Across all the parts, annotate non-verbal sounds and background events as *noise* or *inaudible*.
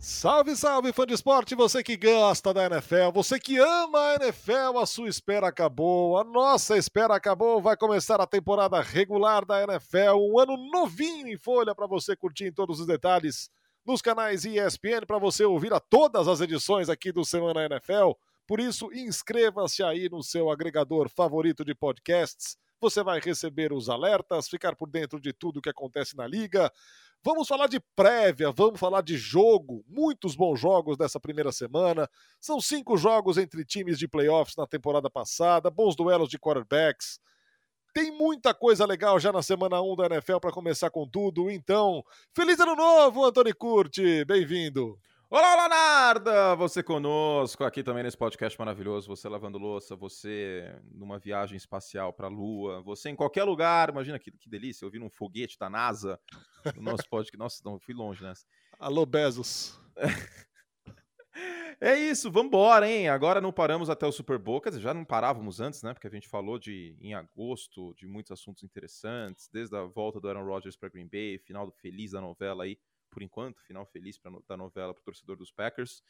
Salve, salve, fã de esporte, você que gosta da NFL, você que ama a NFL, a sua espera acabou, a nossa espera acabou, vai começar a temporada regular da NFL, um ano novinho em folha para você curtir em todos os detalhes nos canais ESPN, para você ouvir a todas as edições aqui do Semana NFL. Por isso, inscreva-se aí no seu agregador favorito de podcasts, você vai receber os alertas, ficar por dentro de tudo que acontece na liga. Vamos falar de prévia, vamos falar de jogo, muitos bons jogos dessa primeira semana. São cinco jogos entre times de playoffs na temporada passada, bons duelos de quarterbacks. Tem muita coisa legal já na semana 1 da NFL para começar com tudo. Então, feliz ano novo, Antônio Curti, bem-vindo. Olá, Leonardo! Você conosco aqui também nesse podcast maravilhoso. Você lavando louça, você numa viagem espacial para a Lua, você em qualquer lugar. Imagina que, que delícia, eu vi num foguete da NASA. O nosso *laughs* podcast. Nossa, não, fui longe nessa. Alô, Bezos. *laughs* É isso, vambora, hein? Agora não paramos até o Super Bowl, quer dizer, já não parávamos antes, né? Porque a gente falou de em agosto de muitos assuntos interessantes, desde a volta do Aaron Rodgers para Green Bay, final do feliz da novela aí por enquanto, final feliz da novela para o torcedor dos Packers.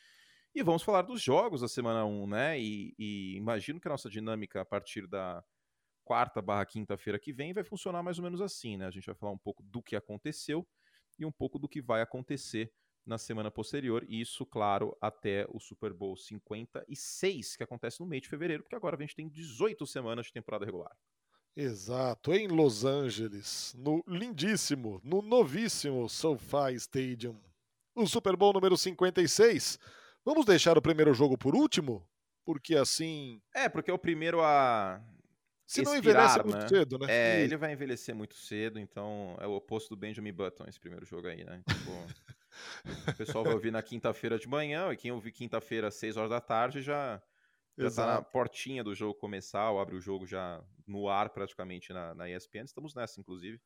E vamos falar dos jogos da semana 1, né? E, e imagino que a nossa dinâmica a partir da quarta barra quinta-feira que vem vai funcionar mais ou menos assim, né? A gente vai falar um pouco do que aconteceu e um pouco do que vai acontecer na semana posterior, e isso, claro, até o Super Bowl 56, que acontece no mês de fevereiro, porque agora a gente tem 18 semanas de temporada regular. Exato, em Los Angeles, no lindíssimo, no novíssimo SoFi Stadium. O Super Bowl número 56. Vamos deixar o primeiro jogo por último? Porque assim. É, porque é o primeiro a. Se não expirar, envelhece muito né? cedo, né? É, E- ele vai envelhecer muito cedo, então é o oposto do Benjamin Button esse primeiro jogo aí, né? Tipo, o pessoal vai ouvir na quinta-feira de manhã, e quem ouvir quinta-feira às 6 horas da tarde já, já tá na portinha do jogo começar, ou abre o jogo já no ar praticamente na, na ESPN. Estamos nessa, inclusive,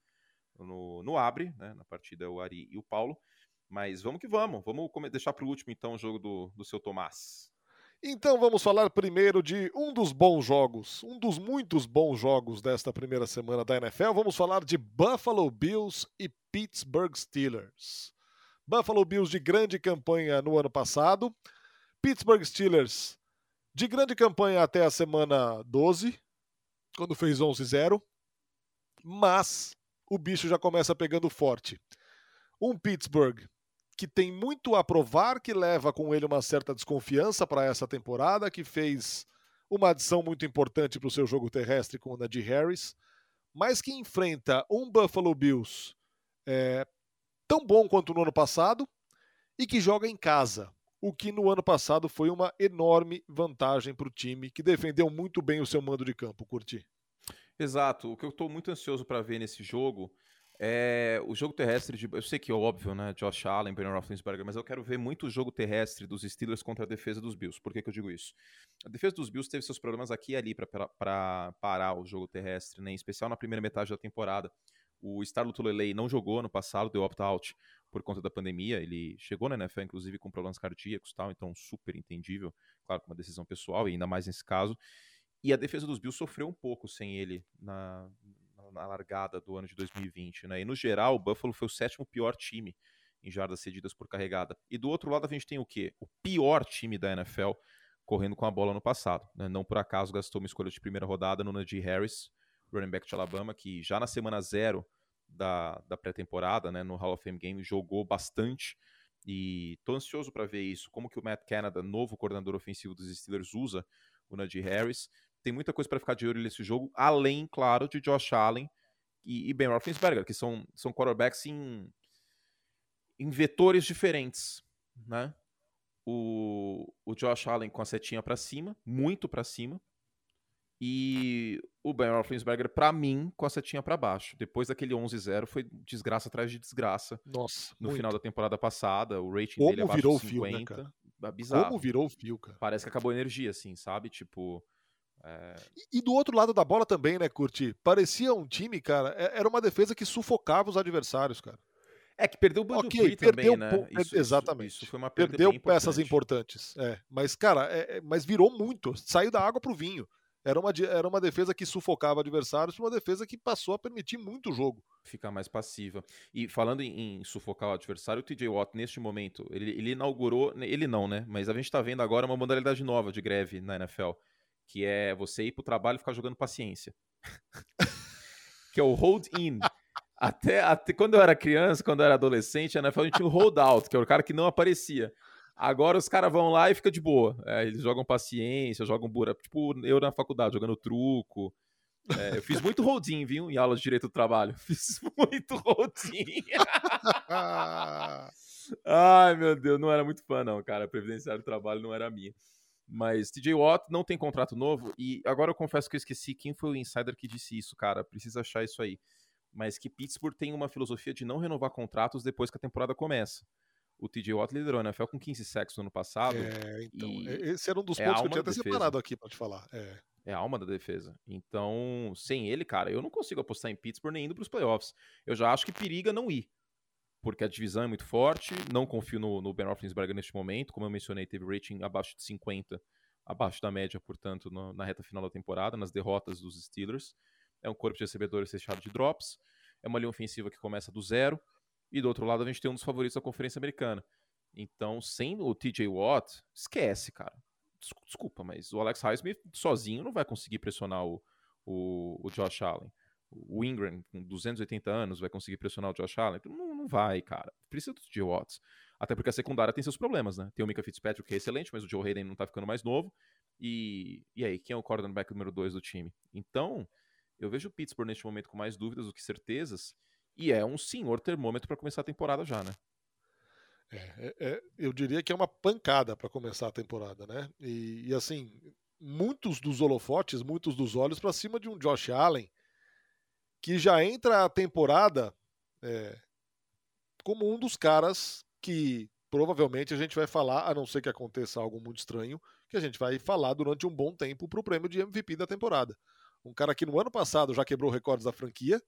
no, no Abre, né? Na partida o Ari e o Paulo. Mas vamos que vamos. Vamos deixar para o último, então, o jogo do, do seu Tomás. Então vamos falar primeiro de um dos bons jogos, um dos muitos bons jogos desta primeira semana da NFL. Vamos falar de Buffalo Bills e Pittsburgh Steelers. Buffalo Bills de grande campanha no ano passado, Pittsburgh Steelers de grande campanha até a semana 12, quando fez 11-0, mas o bicho já começa pegando forte. Um Pittsburgh que tem muito a provar, que leva com ele uma certa desconfiança para essa temporada, que fez uma adição muito importante para o seu jogo terrestre com o Najee Harris, mas que enfrenta um Buffalo Bills é, tão bom quanto no ano passado e que joga em casa, o que no ano passado foi uma enorme vantagem para o time, que defendeu muito bem o seu mando de campo, curti. Exato. O que eu estou muito ansioso para ver nesse jogo é o jogo terrestre de. Eu sei que é óbvio, né? Josh Allen, Ben Roethlisberger, mas eu quero ver muito o jogo terrestre dos Steelers contra a defesa dos Bills. Por que, que eu digo isso? A defesa dos Bills teve seus problemas aqui e ali para parar o jogo terrestre, né? Em especial na primeira metade da temporada. O Starlo Tulelei não jogou no passado, deu opt-out por conta da pandemia. Ele chegou na NFL, inclusive, com problemas cardíacos tal, então super entendível. Claro, com uma decisão pessoal, e ainda mais nesse caso. E a defesa dos Bills sofreu um pouco sem ele na, na largada do ano de 2020, né? E no geral, o Buffalo foi o sétimo pior time em jardas cedidas por carregada. E do outro lado a gente tem o quê? O pior time da NFL correndo com a bola no passado. Né? Não por acaso gastou uma escolha de primeira rodada no Najee Harris, running back de Alabama, que já na semana zero da, da pré-temporada, né, no Hall of Fame Game, jogou bastante. E tô ansioso para ver isso, como que o Matt Canada, novo coordenador ofensivo dos Steelers, usa o Najee Harris. Tem muita coisa para ficar de olho nesse jogo, além, claro, de Josh Allen e, e Ben Roethlisberger, que são, são quarterbacks em, em vetores diferentes, né? O, o Josh Allen com a setinha para cima, muito para cima, e o Ben Roethlisberger, para mim, com a setinha para baixo. Depois daquele 11-0, foi desgraça atrás de desgraça. Nossa, No muito. final da temporada passada, o rating Como dele abaixo virou de o fio, né, 50. cara? é bizarro. Como virou o fio, cara. Parece que acabou a energia, assim, sabe? Tipo. é, E, e do outro lado da bola também, né, Curti? Parecia um time, cara, é- era uma defesa que sufocava os adversários, cara. É que perdeu o Bud Ok, Dupree perdeu também, né? pouco- exatamente. Isso, foi uma perda Perdeu bem peças importante. importantes. É, mas, cara, é- é- mas virou muito. Saiu da água pro vinho. Era uma, era uma defesa que sufocava adversários, uma defesa que passou a permitir muito jogo. Ficar mais passiva. E falando em, em sufocar o adversário, o TJ Watt, neste momento, ele, ele inaugurou. Ele não, né? Mas a gente tá vendo agora uma modalidade nova de greve na NFL, que é você ir pro trabalho e ficar jogando paciência. *laughs* que é o hold in. Até, até quando eu era criança, quando eu era adolescente, a NFL tinha o hold out, que é o cara que não aparecia. Agora os caras vão lá e fica de boa. É, eles jogam paciência, jogam bura. Tipo, eu na faculdade, jogando truco. É, eu fiz muito holding, viu? Em aulas de direito do trabalho. *laughs* Fiz muito holding. *laughs* Ai, meu Deus, não era muito fã, não, cara. Previdenciário do trabalho não era minha. Mas TJ Watt não tem contrato novo. E agora eu confesso que eu esqueci quem foi o insider que disse isso, cara. Precisa achar isso aí. Mas que Pittsburgh tem uma filosofia de não renovar contratos depois que a temporada começa. O TJ Watt liderou a NFL com 15 sacks no ano passado. É, então. Esse era um dos é pontos que eu tinha até separado aqui pra te falar. É. é a alma da defesa. Então, sem ele, cara, eu não consigo apostar em Pittsburgh nem indo pros playoffs. Eu já acho que periga não ir. Porque a divisão é muito forte. Não confio no, no Ben Roethlisberger neste momento. Como eu mencionei, teve rating abaixo de 50, abaixo da média, portanto, no, na reta final da temporada, nas derrotas dos Steelers. É um corpo de recebedores fechado de drops. É uma linha ofensiva que começa do zero. E do outro lado, a gente tem um dos favoritos da Conferência Americana. Então, sem o TJ Watt, esquece, cara. Desculpa, mas o Alex Highsmith sozinho não vai conseguir pressionar o, o, o Josh Allen. O Ingram, com 280 anos, vai conseguir pressionar o Josh Allen? Não, não vai, cara. Precisa do TJ Watt. Até porque a secundária tem seus problemas, né? Tem o Mika Fitzpatrick, que é excelente, mas o Joe Hayden não tá ficando mais novo. E, e aí, quem é o quarterback número 2 do time? Então, eu vejo o Pittsburgh neste momento com mais dúvidas do que certezas. E é um senhor termômetro para começar a temporada já, né? É, é, é, eu diria que é uma pancada para começar a temporada, né? E, e, assim, muitos dos holofotes, muitos dos olhos para cima de um Josh Allen que já entra a temporada é, como um dos caras que provavelmente a gente vai falar, a não ser que aconteça algo muito estranho, que a gente vai falar durante um bom tempo para o prêmio de MVP da temporada. Um cara que no ano passado já quebrou recordes da franquia,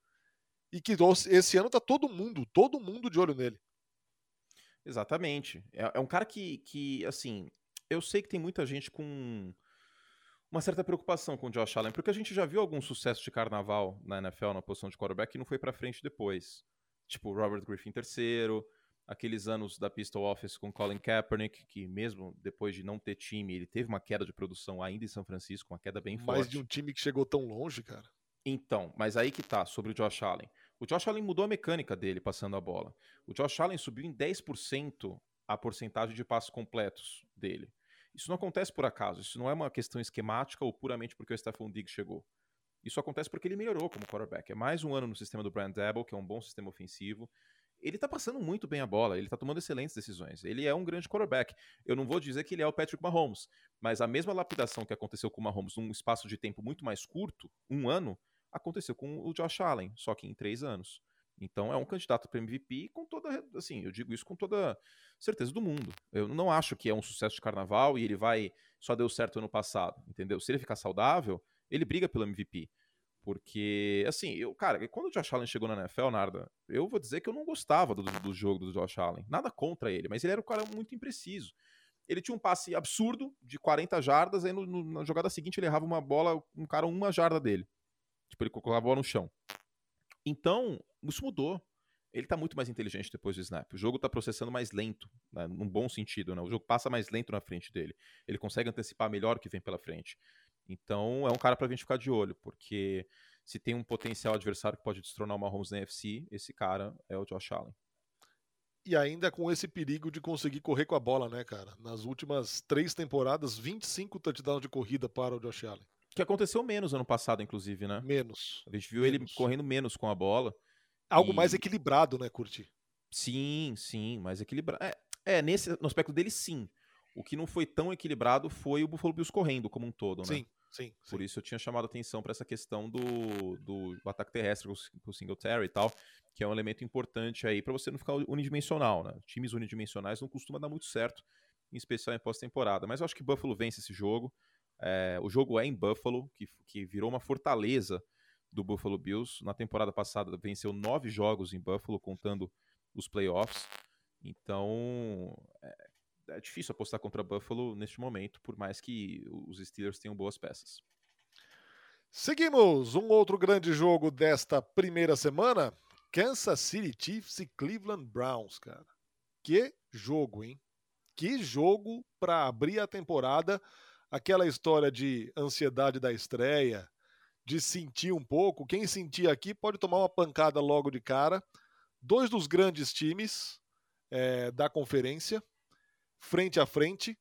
e que esse ano tá todo mundo, todo mundo de olho nele. Exatamente. É, é, um cara que, que, assim, eu sei que tem muita gente com uma certa preocupação com o Josh Allen, porque a gente já viu algum sucesso de carnaval na NFL na posição de quarterback e não foi para frente depois. Tipo, Robert Griffin terceiro, aqueles anos da Pistol Office com Colin Kaepernick, que mesmo depois de não ter time, ele teve uma queda de produção ainda em São Francisco, uma queda bem forte. Mais de um time que chegou tão longe, cara. Então, mas aí que tá, sobre o Josh Allen. O Josh Allen mudou a mecânica dele passando a bola. O Josh Allen subiu em 10% a porcentagem de passos completos dele. Isso não acontece por acaso, isso não é uma questão esquemática ou puramente porque o Stephon Diggs chegou. Isso acontece porque ele melhorou como quarterback. É mais um ano no sistema do Brand Dabble, que é um bom sistema ofensivo. Ele tá passando muito bem a bola, ele tá tomando excelentes decisões. Ele é um grande quarterback. Eu não vou dizer que ele é o Patrick Mahomes, mas a mesma lapidação que aconteceu com o Mahomes num espaço de tempo muito mais curto, um ano, aconteceu com o Josh Allen, só que em três anos. Então é um candidato para MVP com toda, assim, eu digo isso com toda certeza do mundo. Eu não acho que é um sucesso de carnaval e ele vai só deu certo ano passado, entendeu? Se ele ficar saudável, ele briga pelo MVP. Porque, assim, eu, cara, quando o Josh Allen chegou na NFL, Narda, eu vou dizer que eu não gostava do, do jogo do Josh Allen. Nada contra ele, mas ele era um cara muito impreciso. Ele tinha um passe absurdo de 40 jardas, aí no, no, na jogada seguinte ele errava uma bola, um cara uma jarda dele. Tipo, ele colocava a bola no chão. Então, isso mudou. Ele tá muito mais inteligente depois do snap. O jogo tá processando mais lento, né, num bom sentido, né? O jogo passa mais lento na frente dele. Ele consegue antecipar melhor o que vem pela frente. Então, é um cara pra gente ficar de olho, porque se tem um potencial adversário que pode destronar o Mahomes na NFC, esse cara é o Josh Allen. E ainda com esse perigo de conseguir correr com a bola, né, cara? Nas últimas três temporadas, 25 touchdowns de corrida para o Josh Allen. Que aconteceu menos ano passado, inclusive, né? Menos. A gente viu menos. ele correndo menos com a bola. Algo e... mais equilibrado, né, Curti? Sim, sim, mais equilibrado. É, é, nesse no aspecto dele, sim. O que não foi tão equilibrado foi o Buffalo Bills correndo como um todo, né? Sim, sim. Por sim. isso eu tinha chamado atenção para essa questão do, do, ataque terrestre com o Singletary e tal, que é um elemento importante aí para você não ficar unidimensional, né? Times unidimensionais não costumam dar muito certo, em especial em pós-temporada. Mas eu acho que Buffalo vence esse jogo. É, o jogo é em Buffalo, que, que virou uma fortaleza do Buffalo Bills. Na temporada passada venceu nove jogos em Buffalo, contando os playoffs. Então é, é difícil apostar contra Buffalo neste momento, por mais que os Steelers tenham boas peças. Seguimos um outro grande jogo desta primeira semana, Kansas City Chiefs e Cleveland Browns, cara. Que jogo, hein? Que jogo para abrir a temporada. Aquela história de ansiedade da estreia, de sentir um pouco. Quem sentir aqui pode tomar uma pancada logo de cara. Dois dos grandes times é, da conferência, frente a frente.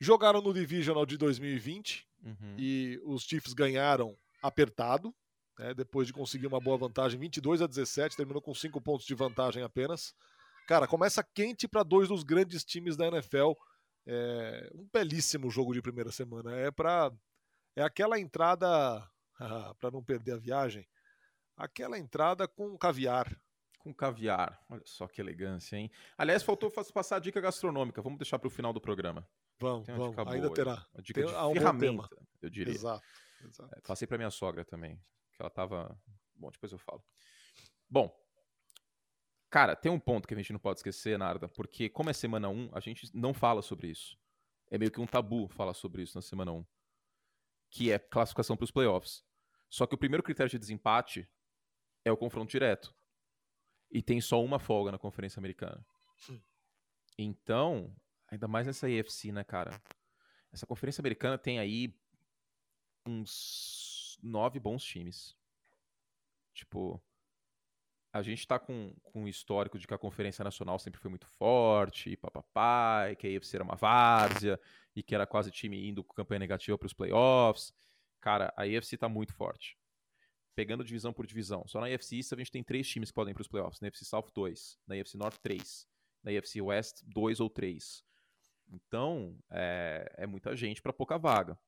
Jogaram no Divisional de 2020 uhum. e os Chiefs ganharam apertado, né, depois de conseguir uma boa vantagem, 22 a 17, terminou com 5 pontos de vantagem apenas. Cara, começa quente para dois dos grandes times da NFL. É um belíssimo jogo de primeira semana. É para é aquela entrada *laughs* para não perder a viagem, aquela entrada com caviar. Com caviar. Olha só que elegância, hein? Aliás, faltou passar a dica gastronômica. Vamos deixar para o final do programa. Vamos, vamos. Ainda terá. Uma dica Tem, de ferramenta, eu diria. Exato. exato. É, passei para minha sogra também, que ela tava. Bom, depois eu falo. Bom, Cara, tem um ponto que a gente não pode esquecer, Narda, porque como é semana 1, a gente não fala sobre isso. É meio que um tabu falar sobre isso na semana 1. Que é classificação para os playoffs. Só que o primeiro critério de desempate é o confronto direto. E tem só uma folga na Conferência Americana. Então, ainda mais nessa EFC, né, cara? Essa Conferência Americana tem aí uns nove bons times. Tipo, a gente está com, com um histórico de que a Conferência Nacional sempre foi muito forte, e papapá, e que a IFC era uma várzea, e que era quase time indo com campanha negativa para os playoffs. Cara, a IFC está muito forte. Pegando divisão por divisão. Só na IFC East a gente tem três times que podem ir para os playoffs. Na IFC South, dois. Na IFC North, três. Na IFC West, dois ou três. Então, é, é muita gente para pouca vaga.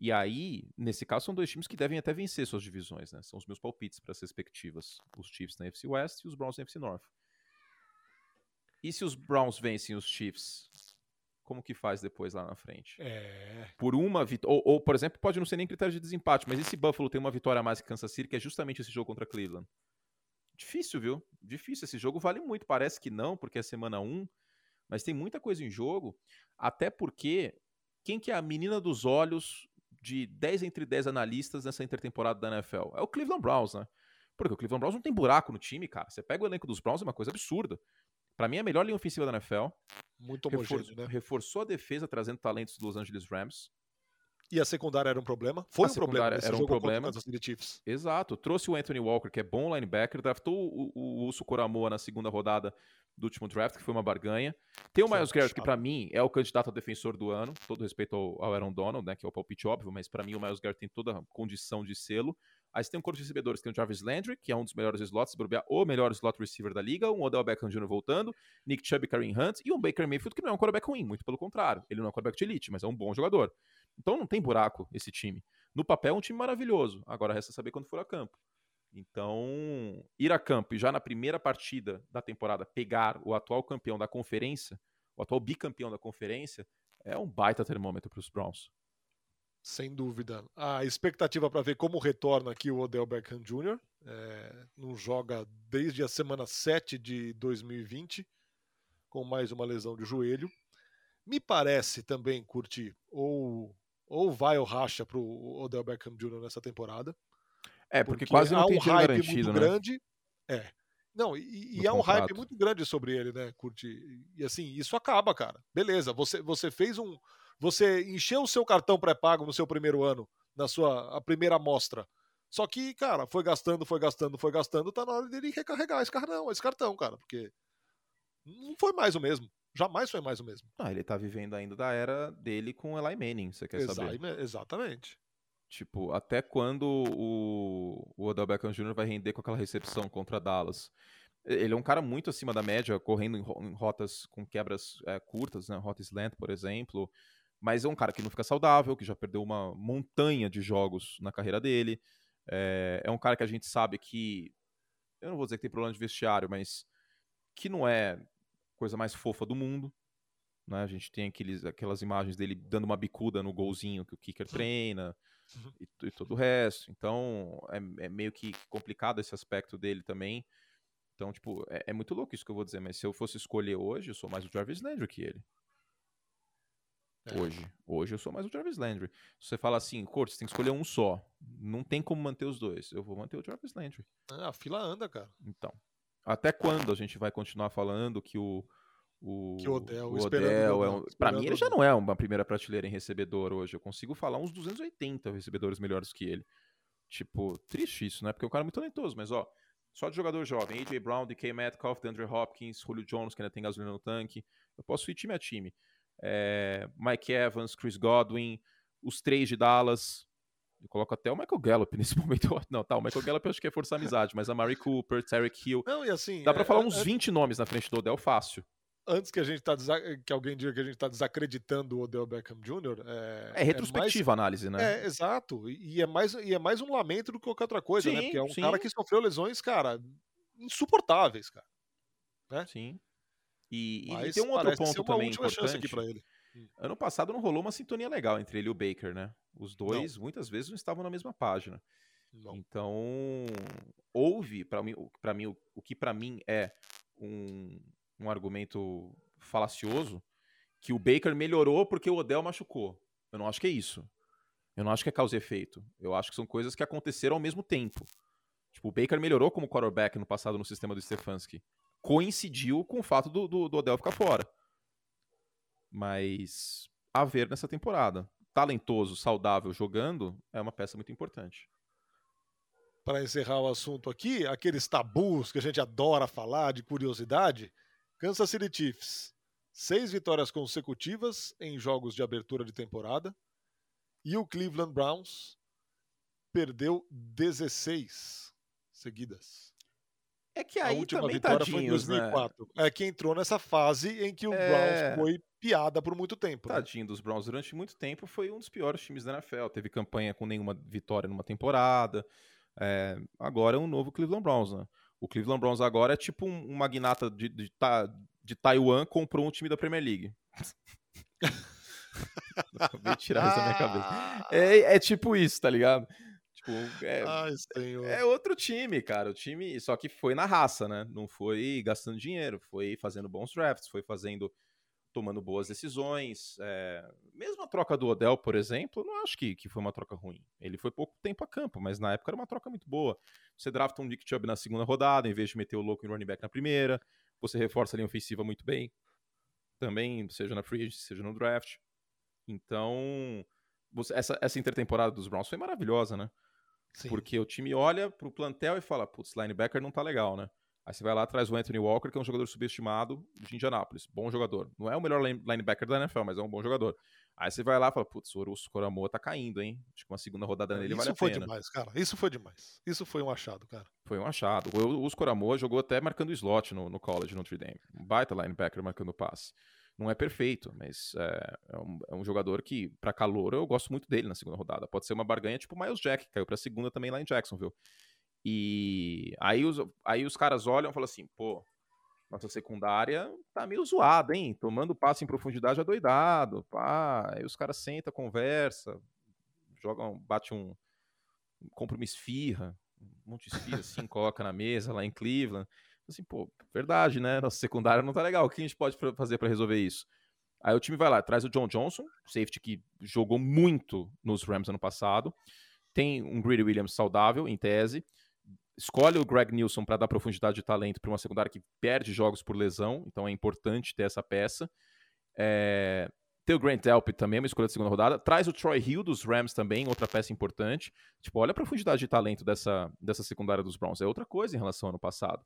E aí, nesse caso, são dois times que devem até vencer suas divisões, né? São os meus palpites para as respectivas. Os Chiefs na FC West e os Browns na FC North. E se os Browns vencem os Chiefs, como que faz depois lá na frente? É. Por uma vitória. Ou, ou, por exemplo, pode não ser nem critério de desempate, mas esse Buffalo tem uma vitória a mais que Kansas City, que é justamente esse jogo contra Cleveland. Difícil, viu? Difícil. Esse jogo vale muito. Parece que não, porque é semana 1, mas tem muita coisa em jogo. Até porque quem que é a menina dos olhos de 10 entre 10 analistas nessa intertemporada da NFL? É o Cleveland Browns, né? Porque o Cleveland Browns não tem buraco no time, cara. Você pega o elenco dos Browns, é uma coisa absurda. Para mim, é a melhor linha ofensiva da NFL. Muito homogêneo, Refor né? Reforçou a defesa, trazendo talentos dos Los Angeles Rams. E a secundária era um problema? Foi a um problema. Era um problema. Exato. Trouxe o Anthony Walker, que é bom linebacker, draftou o, o, Uso Coramoa na segunda rodada do último draft, que foi uma barganha. Tem o Miles Garrett, que para mim é o candidato a defensor do ano, todo respeito ao, ao Aaron Donald, né, que é o palpite óbvio, mas para mim o Miles Garrett tem toda a condição de selo. Aí você tem um corpo de recebedores, tem o Jarvis Landry, que é um dos melhores slots, o melhor slot receiver da liga, um Odell Beckham Jr. voltando, Nick Chubb e Kareem Hunt, e um Baker Mayfield, que não é um quarterback ruim, muito pelo contrário. Ele não é um quarterback de elite, mas é um bom jogador. Então não tem buraco esse time. No papel é um time maravilhoso, agora resta saber quando for a campo. Então, ir a campo e já na primeira partida da temporada pegar o atual campeão da conferência, o atual bicampeão da conferência, é um baita termômetro para os Browns. Sem dúvida. A expectativa para ver como retorna aqui o Odell Beckham Jr. É, não joga desde a semana 7 de 2020, com mais uma lesão de joelho. Me parece também, curtir, ou, ou vai ou racha para o Odell Beckham Jr. nessa temporada. É, porque, porque quase não tem um hype garantido, muito né? grande. É. Não, e, e é um hype muito grande sobre ele, né, Curti? E assim, isso acaba, cara. Beleza, você, você fez um. Você encheu o seu cartão pré-pago no seu primeiro ano, na sua a primeira amostra. Só que, cara, foi gastando, foi gastando, foi gastando, tá na hora dele recarregar esse cartão, esse cartão, cara, porque não foi mais o mesmo. Jamais foi mais o mesmo. Ah, ele tá vivendo ainda da era dele com Eli Manning, você quer Exa saber? Exatamente. Tipo, até quando o, o Odell Beckham Jr. vai render com aquela recepção contra Dallas? Ele é um cara muito acima da média, correndo em, rotas com quebras é, curtas, né? Rota slant, por exemplo. Mas é um cara que não fica saudável, que já perdeu uma montanha de jogos na carreira dele. É, é um cara que a gente sabe que. Eu não vou dizer que tem problema de vestiário, mas que não é coisa mais fofa do mundo. Né? A gente tem aqueles, aquelas imagens dele dando uma bicuda no golzinho que o kicker treina uhum. e, e, todo o resto. Então é, é, meio que complicado esse aspecto dele também. Então, tipo, é, é, muito louco isso que eu vou dizer, mas se eu fosse escolher hoje, eu sou mais o Jarvis Landry que ele. É. Hoje. Hoje eu sou mais o Jarvis Landry. Se você fala assim, Cortes, tem que escolher um só. Não tem como manter os dois. Eu vou manter o Jarvis Landry. Ah, a fila anda, cara. Então. Até quando a gente vai continuar falando que o. O, que o Odell, o Odell é um, Pra mim, ele já não é uma primeira prateleira em recebedor hoje. Eu consigo falar uns 280 recebedores melhores que ele. Tipo, triste isso, né? Porque o cara é muito talentoso, mas ó, só de jogador jovem, AJ Brown, DK Metcalf, DeAndre Hopkins, Julio Jones, que ainda tem gasolina no tanque. Eu posso ir time a time. É, Mike Evans, Chris Godwin, os três de Dallas. Eu coloco até o Michael Gallup *laughs* nesse momento. Não, tá, o Michael Gallup eu acho que é forçar amizade, mas a Mari Cooper, Tarek Hill. Não, e assim. Dá pra é, falar uns é, 20 nomes na frente do Odell fácil antes que a gente tá que alguém diga que a gente está desacreditando o Odell Beckham Jr. É, é retrospectiva é mais, a análise, né? É, exato. E é, mais, e é mais um lamento do que qualquer outra coisa, né? sim, né? Porque é um sim. cara que sofreu lesões, cara, insuportáveis, cara. Né? Sim. E, e tem um outro ponto também importante. Hum. Ano passado não rolou uma sintonia legal entre ele e o Baker, né? Os dois não. muitas vezes não estavam na mesma página. Não. Então, houve, para mim, para mim, o que para mim é um, um argumento falacioso que o Baker melhorou porque o Odell machucou. Eu não acho que é isso. Eu não acho que é causa e efeito. Eu acho que são coisas que aconteceram ao mesmo tempo. Tipo, o Baker melhorou como quarterback no passado no sistema do Stefanski. Coincidiu com o fato do, do, do Odell ficar fora. Mas a ver nessa temporada. Talentoso, saudável, jogando, é uma peça muito importante para encerrar o assunto aqui, aqueles tabus que a gente adora falar de curiosidade, Kansas City Chiefs, seis vitórias consecutivas em jogos de abertura de temporada. E o Cleveland Browns perdeu 16 seguidas. É que aí a última também vitória foi em 2004. Né? É que entrou nessa fase em que o é... Browns foi piada por muito tempo. Né? Tadinho né? dos Browns. Durante muito tempo foi um dos piores times da NFL. Teve campanha com nenhuma vitória numa temporada. É... Agora é um novo Cleveland Browns, né? O Cleveland Browns agora é tipo um, um magnata de, de, de, Taiwan comprou um time da Premier League. *laughs* *laughs* Acabei de tirar isso da minha cabeça. É, é tipo isso, tá ligado? Tipo, é, Ai, é, outro time, cara. O time, só que foi na raça, né? Não foi gastando dinheiro, foi fazendo bons drafts, foi fazendo tomando boas decisões. É... Mesmo a troca do Odell, por exemplo, não acho que, que foi uma troca ruim. Ele foi pouco tempo a campo, mas na época era uma troca muito boa. Você drafta um Nick Chubb na segunda rodada, em vez de meter o louco em running back na primeira. Você reforça a linha ofensiva muito bem. Também, seja na free agency, seja no draft. Então, você, essa, essa intertemporada dos Browns foi maravilhosa, né? Sim. Porque o time olha pro plantel e fala, putz, linebacker não tá legal, né? Aí você vai lá atrás o Anthony Walker, que é um jogador subestimado de Indianápolis. Bom jogador. Não é o melhor linebacker da NFL, mas é um bom jogador. Aí você vai lá e fala, putz, o Orusso Coramoa tá caindo, hein? Acho que uma segunda rodada nele Isso vale a pena. Isso foi demais, cara. Isso foi demais. Isso foi um achado, cara. Foi um achado. O Orusso Coramoa jogou até marcando slot no, no college, no Notre Dame. Um baita linebacker marcando passe. Não é perfeito, mas é, é, um, é um, jogador que, para calor, eu gosto muito dele na segunda rodada. Pode ser uma barganha tipo o Miles Jack, que caiu pra segunda também lá em Jacksonville. E aí os, aí os caras olham e falam assim, pô, nossa secundária tá meio zoada, hein? Tomando passe em profundidade adoidado, pá. Aí os caras sentam, conversa, jogam, bate um, compra uma esfirra, um monte de esfirra assim, *laughs* coloca na mesa lá em Cleveland. Assim, pô, verdade, né? Nossa secundária não tá legal. O que a gente pode fazer para resolver isso? Aí o time vai lá, traz o John Johnson, safety que jogou muito nos Rams ano passado. Tem um Greedy Williams saudável, em tese escolhe o Greg Nilsson para dar profundidade de talento para uma secundária que perde jogos por lesão, então é importante ter essa peça. É... Tem o Grant Delpit também, uma escolha de segunda rodada. Traz o Troy Hill dos Rams também, outra peça importante. Tipo, olha a profundidade de talento dessa, dessa secundária dos Browns. É outra coisa em relação ao ano passado.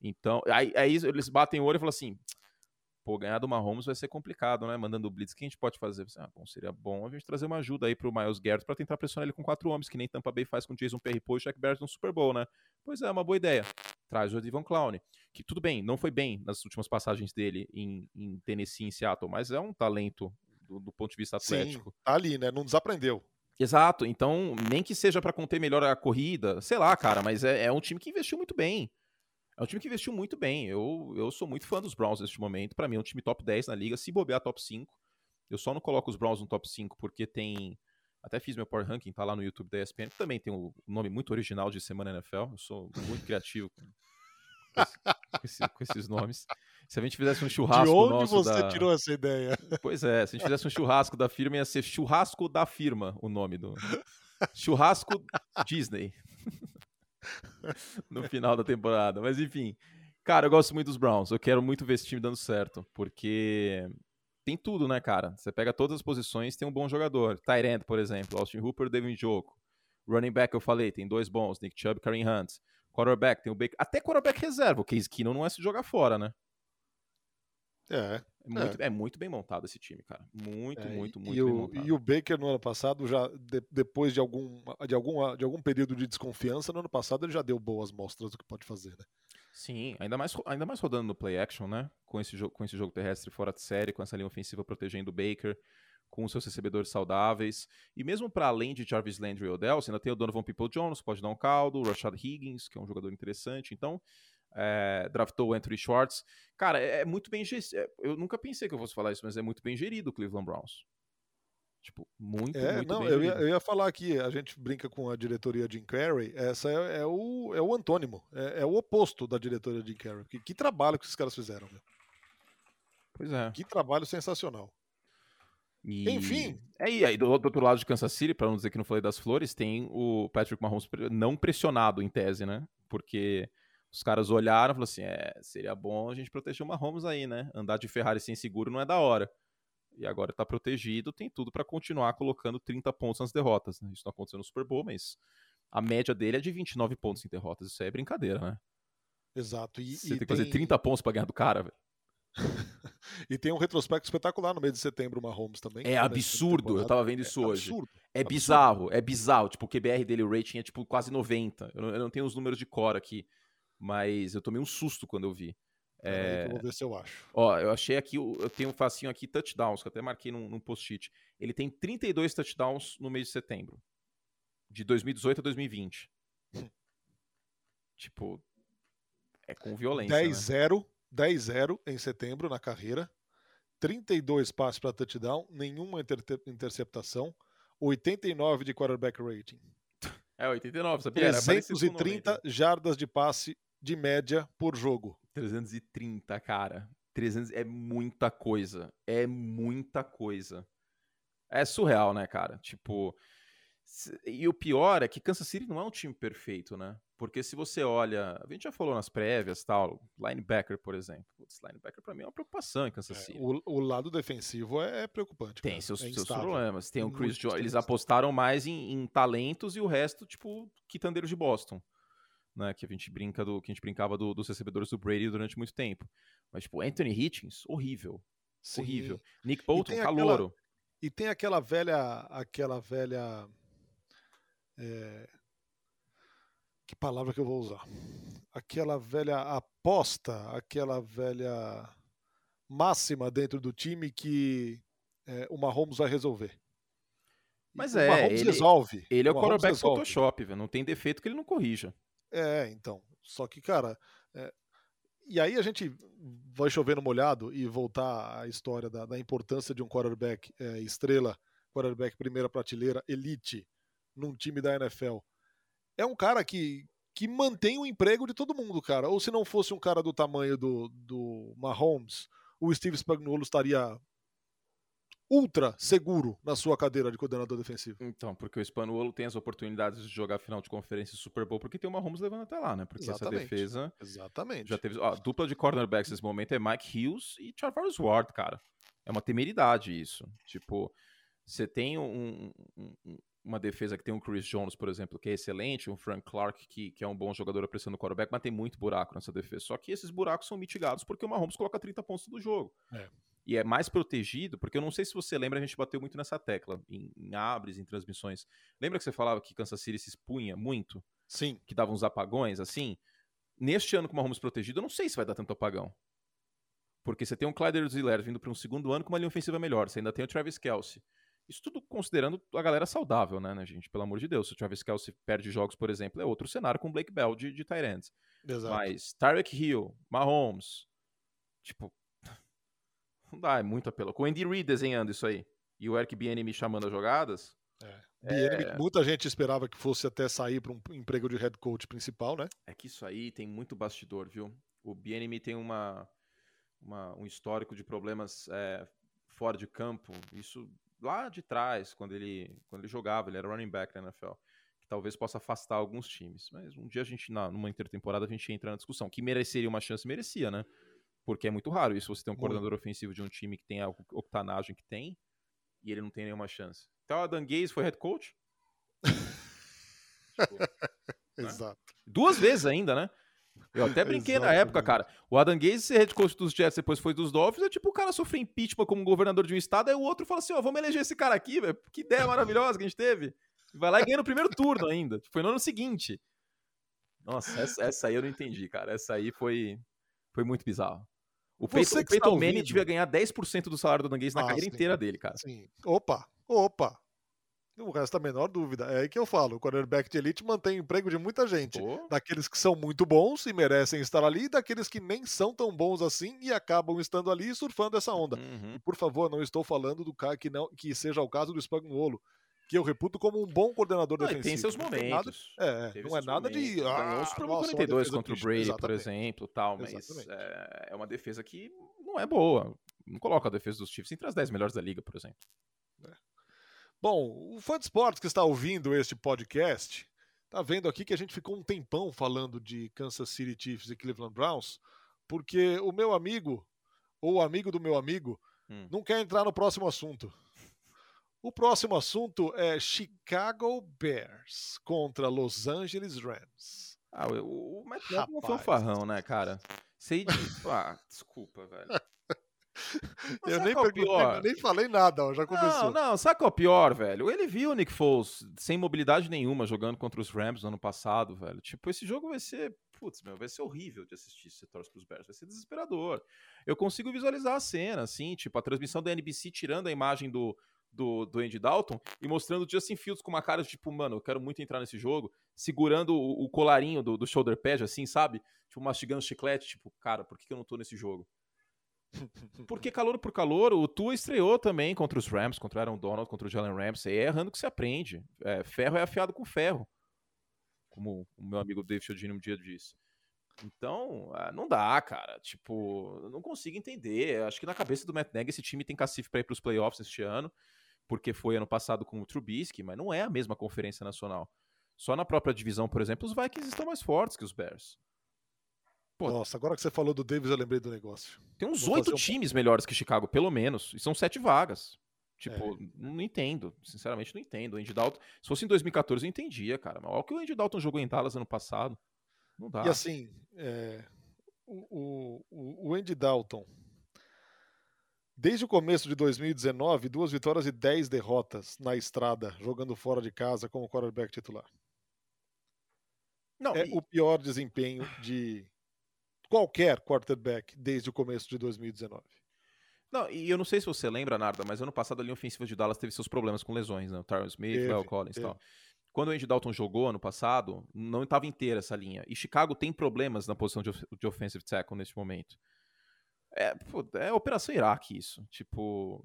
Então, aí, aí eles batem o olho e falam assim: pô, ganhar do Mahomes vai ser complicado, né? Mandando o blitz, o que a gente pode fazer? Você, ah, bom, seria bom a gente trazer uma ajuda aí pro Miles Garrett para tentar pressionar ele com quatro homens, que nem Tampa Bay faz com Jason Perry-Poe e Shaq Barrett no Super Bowl, né? Pois é, uma boa ideia. Traz o Devon Clown, que tudo bem, não foi bem nas últimas passagens dele em, em Tennessee, em Seattle, mas é um talento do, do ponto de vista atlético. Sim, tá ali, né? Não desaprendeu. Exato, então nem que seja para conter melhor a corrida, sei lá, cara, mas é, é um time que investiu muito bem. É um time que investiu muito bem. Eu, eu sou muito fã dos Browns neste momento. Para mim é um time top 10 na liga, se bobear top 5. Eu só não coloco os Browns no top 5 porque tem. Até fiz meu Power Ranking, tá lá no YouTube da ESPN. Também tem um nome muito original de Semana NFL. Eu sou muito criativo com, com, esse, com esses nomes. Se a gente fizesse um churrasco De onde nosso você da... tirou essa ideia? Pois é, se a gente fizesse um churrasco da firma, ia ser Churrasco da Firma o nome do. *laughs* Churrasco Disney. *laughs* no final da temporada. Mas enfim. Cara, eu gosto muito dos Browns. Eu quero muito ver esse time dando certo. Porque tem tudo, né, cara? Você pega todas as posições, tem um bom jogador. Tyrant, por exemplo, Austin Hooper, Devin Jogo. Running back, eu falei, tem dois bons, Nick Chubb, Kareem Hunt. Quarterback, tem o Baker. Até quarterback reserva, o Case Keenum não é se jogar fora, né? É. É muito, é. é muito bem montado esse time, cara. Muito, É, muito, muito e bem o, montado. E o Baker no ano passado, já de- depois de algum, de, algum, de algum período de desconfiança, no ano passado ele já deu boas mostras do que pode fazer, né? Sim, ainda mais, ainda mais rodando no play action, né? Com esse, jogo, com esse jogo terrestre fora de série, com essa linha ofensiva protegendo o Baker, com os seus recebedores saudáveis. E mesmo para além de Jarvis Landry e Odell, você ainda tem o Donovan People Jones, pode dar um caldo, o Rashad Higgins, que é um jogador interessante. Então, é, draftou o Anthony Schwartz. Cara, é, é muito bem gerido. Eu nunca pensei que eu fosse falar isso, mas é muito bem gerido o Cleveland Browns. Tipo, muito, É, muito não, bem eu ia, eu ia falar aqui, a gente brinca com a diretoria Jim Carrey, essa é, é o, é o antônimo, é, é o oposto da diretoria Jim Carrey. Que, que trabalho que esses caras fizeram, meu. Pois é. Que trabalho sensacional. E- Enfim. É, e aí, do, do outro lado de Kansas City, para não dizer que não falei das flores, tem o Patrick Mahomes não pressionado em tese, né? Porque os caras olharam e falaram assim: é, seria bom a gente proteger o Mahomes aí, né? Andar de Ferrari sem seguro não é da hora. E agora tá protegido, tem tudo para continuar colocando 30 pontos nas derrotas. Né? Isso não aconteceu no Super Bowl, mas a média dele é de 29 pontos em derrotas. Isso aí é brincadeira, né? Exato. E, Você e tem que fazer 30 pontos pra ganhar do cara, velho. *laughs* E tem um retrospecto espetacular no mês de setembro, o Mahomes também. É a absurdo, eu tava vendo isso É hoje. absurdo. É Absurdo. bizarro, é bizarro. Tipo, o QBR dele, o rating é tipo quase 90. Eu não, eu não tenho os números de cor aqui, mas eu tomei um susto quando eu vi. É, eu vou ver se eu acho. Ó, eu achei aqui, eu tenho um facinho aqui, touchdowns, que eu até marquei num, num post-it. Ele tem 32 touchdowns no mês de setembro. De 2018 a 2020. tipo, é com violência, né? 10-0, 10-0 em setembro na carreira, 32 passes para touchdown, nenhuma inter- interceptação, 89 de quarterback rating, É, 89, sabia? Era parecido com 330 90. jardas de passe de média por jogo. 330, cara. 300 é muita coisa. É muita coisa. É surreal, né, cara? Tipo. E o pior é que Kansas City não é um time perfeito, né? Porque se você olha. A gente já falou nas prévias tal. Linebacker, por exemplo. Putz, linebacker pra mim é uma preocupação em Kansas É, City. o, o lado defensivo é, é preocupante. Tem cara. seus, é seus problemas. Tem o Chris Jones. Eles apostaram mais em, em talentos e o resto, tipo, quitandeiros de Boston. Né, que a gente brinca do. Que a gente brincava do- dos recebedores do Brady durante muito tempo. Mas, tipo, Anthony Hitchens, horrível. Sim. Horrível. Nick Bolton, aquela- calouro. E tem aquela velha. Aquela velha. é, Que palavra que eu vou usar? Aquela velha aposta, aquela velha máxima dentro do time que é, o Mahomes vai resolver. E Mas o é, Mahomes ele- resolve. Ele é o Mahomes quarterback resolve. Photoshop, velho. Não tem defeito que ele não corrija. É, então. Só que, cara. é, E aí a gente vai chover no molhado e voltar à história da, da importância de um quarterback é, estrela, quarterback primeira prateleira, elite, num time da NFL. É um cara que, que mantém o emprego de todo mundo, cara. Ou se não fosse um cara do tamanho do, do Mahomes, o Steve Spagnuolo estaria ultra seguro na sua cadeira de coordenador defensivo. Então, porque o Spanuolo tem as oportunidades de jogar final de conferência e Super Bowl, porque tem o Mahomes levando até lá, né? Porque Exatamente. essa defesa Exatamente. já teve. Ó, a dupla de cornerbacks nesse momento é Mike Hughes e Charvarius Ward, cara. É uma temeridade isso. Tipo, você tem um- um- um- uma defesa que tem um Chris Jones, por exemplo, que é excelente, um Frank Clark, que, que é um bom jogador apreciando o quarterback, mas tem muito buraco nessa defesa. Só que esses buracos são mitigados porque o Mahomes coloca 30 pontos do jogo. É. E é mais protegido, porque eu não sei se você lembra, a gente bateu muito nessa tecla, em, em abres, em transmissões. Lembra que você falava que Kansas City se expunha muito? Sim. que dava uns apagões, assim. Neste ano com o Mahomes protegido, eu não sei se vai dar tanto apagão. Porque você tem um Clyde Edwards-Helaire vindo para um segundo ano com uma linha ofensiva melhor. Você ainda tem o Travis Kelsey. Isso tudo considerando a galera saudável, né, né, gente? Pelo amor de Deus. Se o Travis Kelsey perde jogos, por exemplo, é outro cenário com o Blake Bell de, de Tyrants. Exato. Mas Tyreek Hill, Mahomes, tipo... Não dá, é muito apelo. Com o Andy Reid desenhando isso aí. E o Eric Bieniemy chamando as jogadas. Bieniemy, muita gente esperava que fosse até sair para um emprego de head coach principal, né? É que isso aí tem muito bastidor, viu? O Bienemy tem uma uma, um histórico de problemas é, fora de campo. Isso lá de trás, quando ele, quando ele jogava, ele era running back na NFL. Que talvez possa afastar alguns times. Mas um dia a gente, na, numa intertemporada, a gente entra na discussão. Que mereceria uma chance, merecia, né? Porque é muito raro isso, você ter um muito. coordenador ofensivo de um time que tem a octanagem que tem e ele não tem nenhuma chance. Então, Adam Gaze foi head coach? *laughs* tipo, Exato. Né? Duas vezes ainda, né? Eu até brinquei na época, cara. O Adam Gaze ser head coach dos Jets depois foi dos Dolphins, é tipo o cara sofrer impeachment como governador de um estado, aí o outro fala assim, ó, oh, vamos eleger esse cara aqui, velho. Que ideia maravilhosa que a gente teve. Vai lá e ganha no primeiro turno ainda. Foi no ano seguinte. Nossa, essa, essa aí eu não entendi, cara. Essa aí foi, foi muito bizarro. O Peyton, o Peyton Manning devia ganhar 10% do salário do Gaze na ah, carreira inteira dele, cara. Sim. Opa, opa. O resto a menor dúvida. É aí que eu falo. O quarterback de elite mantém o emprego de muita gente. Oh. Daqueles que são muito bons e merecem estar ali, e daqueles que nem são tão bons assim e acabam estando ali e surfando essa onda. Uhum. E por favor, não estou falando do cara que não que seja o caso do Spagnuolo, que eu reputo como um bom coordenador não, defensivo. Tem seus momentos. Não é, não é nada momentos. de. Ah, o Bowl 42 contra o Brady, por exemplo, tal, mas é, é, uma defesa que não é boa. Não coloca a defesa dos Chiefs entre as 10 melhores da liga, por exemplo. É. Bom, o fã de esportes que está ouvindo este podcast está vendo aqui que a gente ficou um tempão falando de Kansas City Chiefs e Cleveland Browns, porque o meu amigo, ou o amigo do meu amigo, hum. não quer entrar no próximo assunto. O próximo assunto é Chicago Bears contra Los Angeles Rams. Ah, o, o Matt não foi um farrão, né, cara? Sei de... *laughs* ah, desculpa, velho. *laughs* eu nem, é pior? nem falei nada, ó, já começou. Não, não, sabe qual é o pior, velho? Ele viu o Nick Foles sem mobilidade nenhuma jogando contra os Rams no ano passado, velho. Tipo, esse jogo vai ser, putz, meu, vai ser horrível de assistir se você torce pros Bears, vai ser desesperador. Eu consigo visualizar a cena, assim, tipo, a transmissão da NBC tirando a imagem do, do, do Andy Dalton e mostrando o Justin Fields com uma cara de tipo, mano, eu quero muito entrar nesse jogo, segurando o, o colarinho do, do shoulder pad, assim, sabe? Tipo, mastigando chiclete, tipo, cara, por que, que eu não tô nesse jogo? *laughs* Porque calor por calor, o Tua estreou também contra os Rams, contra o Aaron Donald, contra o Jalen Ramsey. É errando que se aprende. É, ferro é afiado com ferro. Como o meu amigo David Chiodini um dia disse. Então, ah, não dá, cara. Tipo, não consigo entender. Acho que na cabeça do Matt Nagy esse time tem cacife para ir para os playoffs este ano, porque foi ano passado com o Trubisky, mas não é a mesma conferência nacional. Só na própria divisão, por exemplo, os Vikings estão mais fortes que os Bears. Pô, Nossa, agora que você falou do Davis, eu lembrei do negócio. Tem uns oito um... times melhores que Chicago, pelo menos. E são sete vagas. Tipo, é. não entendo. Sinceramente, não entendo. O Andy Dalton, se fosse em 2014, eu entendia, cara. Mas olha o que o Andy Dalton jogou em Dallas ano passado. Não dá. E assim, é, o, o, o Andy Dalton, desde o começo de 2019, duas vitórias e dez derrotas na estrada, jogando fora de casa como quarterback titular. Não, é e... o pior desempenho de qualquer quarterback desde o começo de 2019. Não, e eu não sei se você lembra, Narda, mas ano passado a linha ofensiva de Dallas teve seus problemas com lesões, né? O Tyron Smith, o Collins e tal. Quando o Andy Dalton jogou ano passado, não estava inteira essa linha. E Chicago tem problemas na posição de, de offensive tackle nesse momento. É, pô, é operação Iraque isso. Tipo,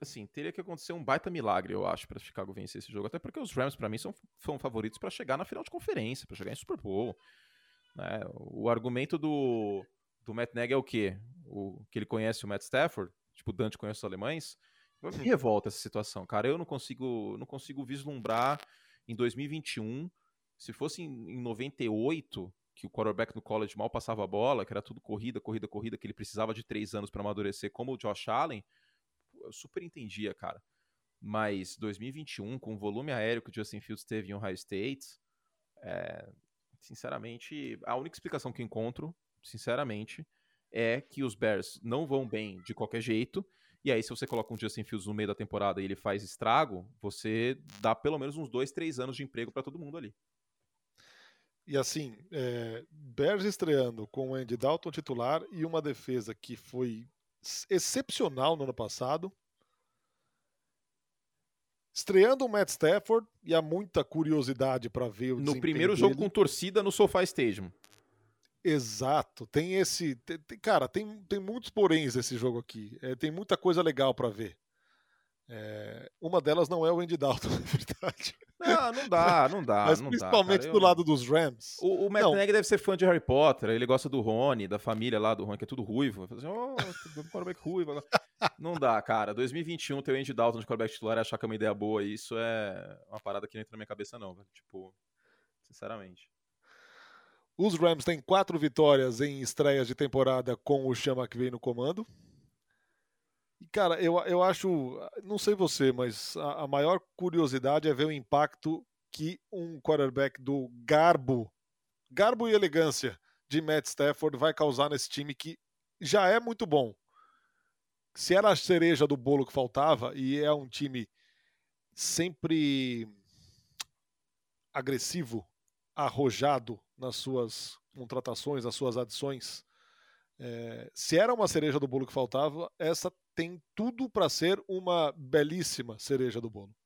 assim, teria que acontecer um baita milagre, eu acho, para Chicago vencer esse jogo. Até porque os Rams, para mim, são, são favoritos para chegar na final de conferência, para chegar em Super Bowl. Né? O argumento do, do Matt Nagy é o quê? O, que ele conhece o Matt Stafford, tipo o Dante conhece os alemães. Me revolta essa situação, cara. Eu não consigo, não consigo vislumbrar em 2021, se fosse em, em 98, que o quarterback no college mal passava a bola, que era tudo corrida, corrida, corrida, que ele precisava de três anos para amadurecer, como o Josh Allen, eu super entendia, cara. Mas 2021, com o volume aéreo que o Justin Fields teve em Ohio State, é, sinceramente, a única explicação que encontro, sinceramente, é que os Bears não vão bem de qualquer jeito. E aí, se você coloca um Justin Fields no meio da temporada e ele faz estrago, você dá pelo menos uns dois, três anos de emprego para todo mundo ali. E assim, é, Bears estreando com o Andy Dalton titular e uma defesa que foi excepcional no ano passado. Estreando o Matt Stafford e há muita curiosidade para ver o No primeiro jogo com torcida no SoFi Stadium. Exato, tem esse. Tem, cara, tem, tem muitos poréns esse jogo aqui. É, tem muita coisa legal para ver. É, uma delas não é o Andy Dalton, *laughs* na verdade. Não, não dá, não dá. Mas não principalmente dá, do lado dos Rams. O, o Matt não. Deve ser fã de Harry Potter, ele gosta do Rony, da família lá do Rony, que é tudo ruivo. Assim, oh, quarterback ruivo. *laughs* não dá, cara. 2021 ter o Andy Dalton de quarterback titular e achar que é uma ideia boa, isso é uma parada que não entra na minha cabeça, não. Tipo, sinceramente. Os Rams têm quatro vitórias em estreias de temporada com o Chama que vem no comando. E, cara, eu, eu acho, não sei você, mas a, a, maior curiosidade é ver o impacto que um quarterback do garbo, garbo e elegância de Matt Stafford vai causar nesse time que já é muito bom. Se era a cereja do bolo que faltava, e é um time sempre agressivo, arrojado nas suas contratações, nas suas adições, é, se era uma cereja do bolo que faltava, essa tem tudo para ser uma belíssima cereja do bolo.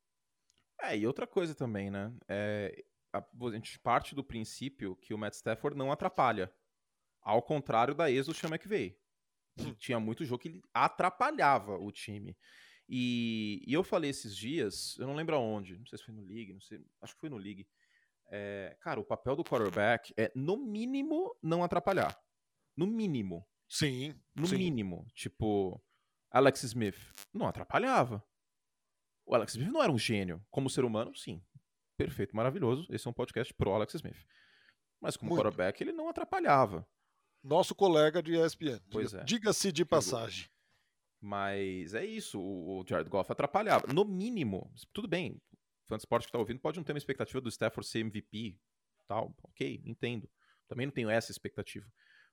É, e outra coisa também, né? É, a, a, gente parte do princípio que o Matt Stafford não atrapalha. Ao contrário da ex do Sean McVay. Hum. Tinha muito jogo que ele atrapalhava o time. E, e, eu falei esses dias, eu não lembro aonde, não sei se foi no League, não sei, acho que foi no League. É, cara, o papel do quarterback é, no mínimo, não atrapalhar. No mínimo. Sim. No sim. mínimo. Tipo, Alex Smith não atrapalhava. O Alex Smith não era um gênio. Como ser humano, sim. Perfeito, maravilhoso. Esse é um podcast pro Alex Smith. Mas como Muito. quarterback, ele não atrapalhava. Nosso colega de ESPN. Pois é. Diga-se de passagem. Mas é isso, o Jared Goff atrapalhava. No mínimo, tudo bem, o fã de esporte que tá ouvindo pode não ter uma expectativa do Stafford ser MVP, tal, ok, entendo. Também não tenho essa expectativa.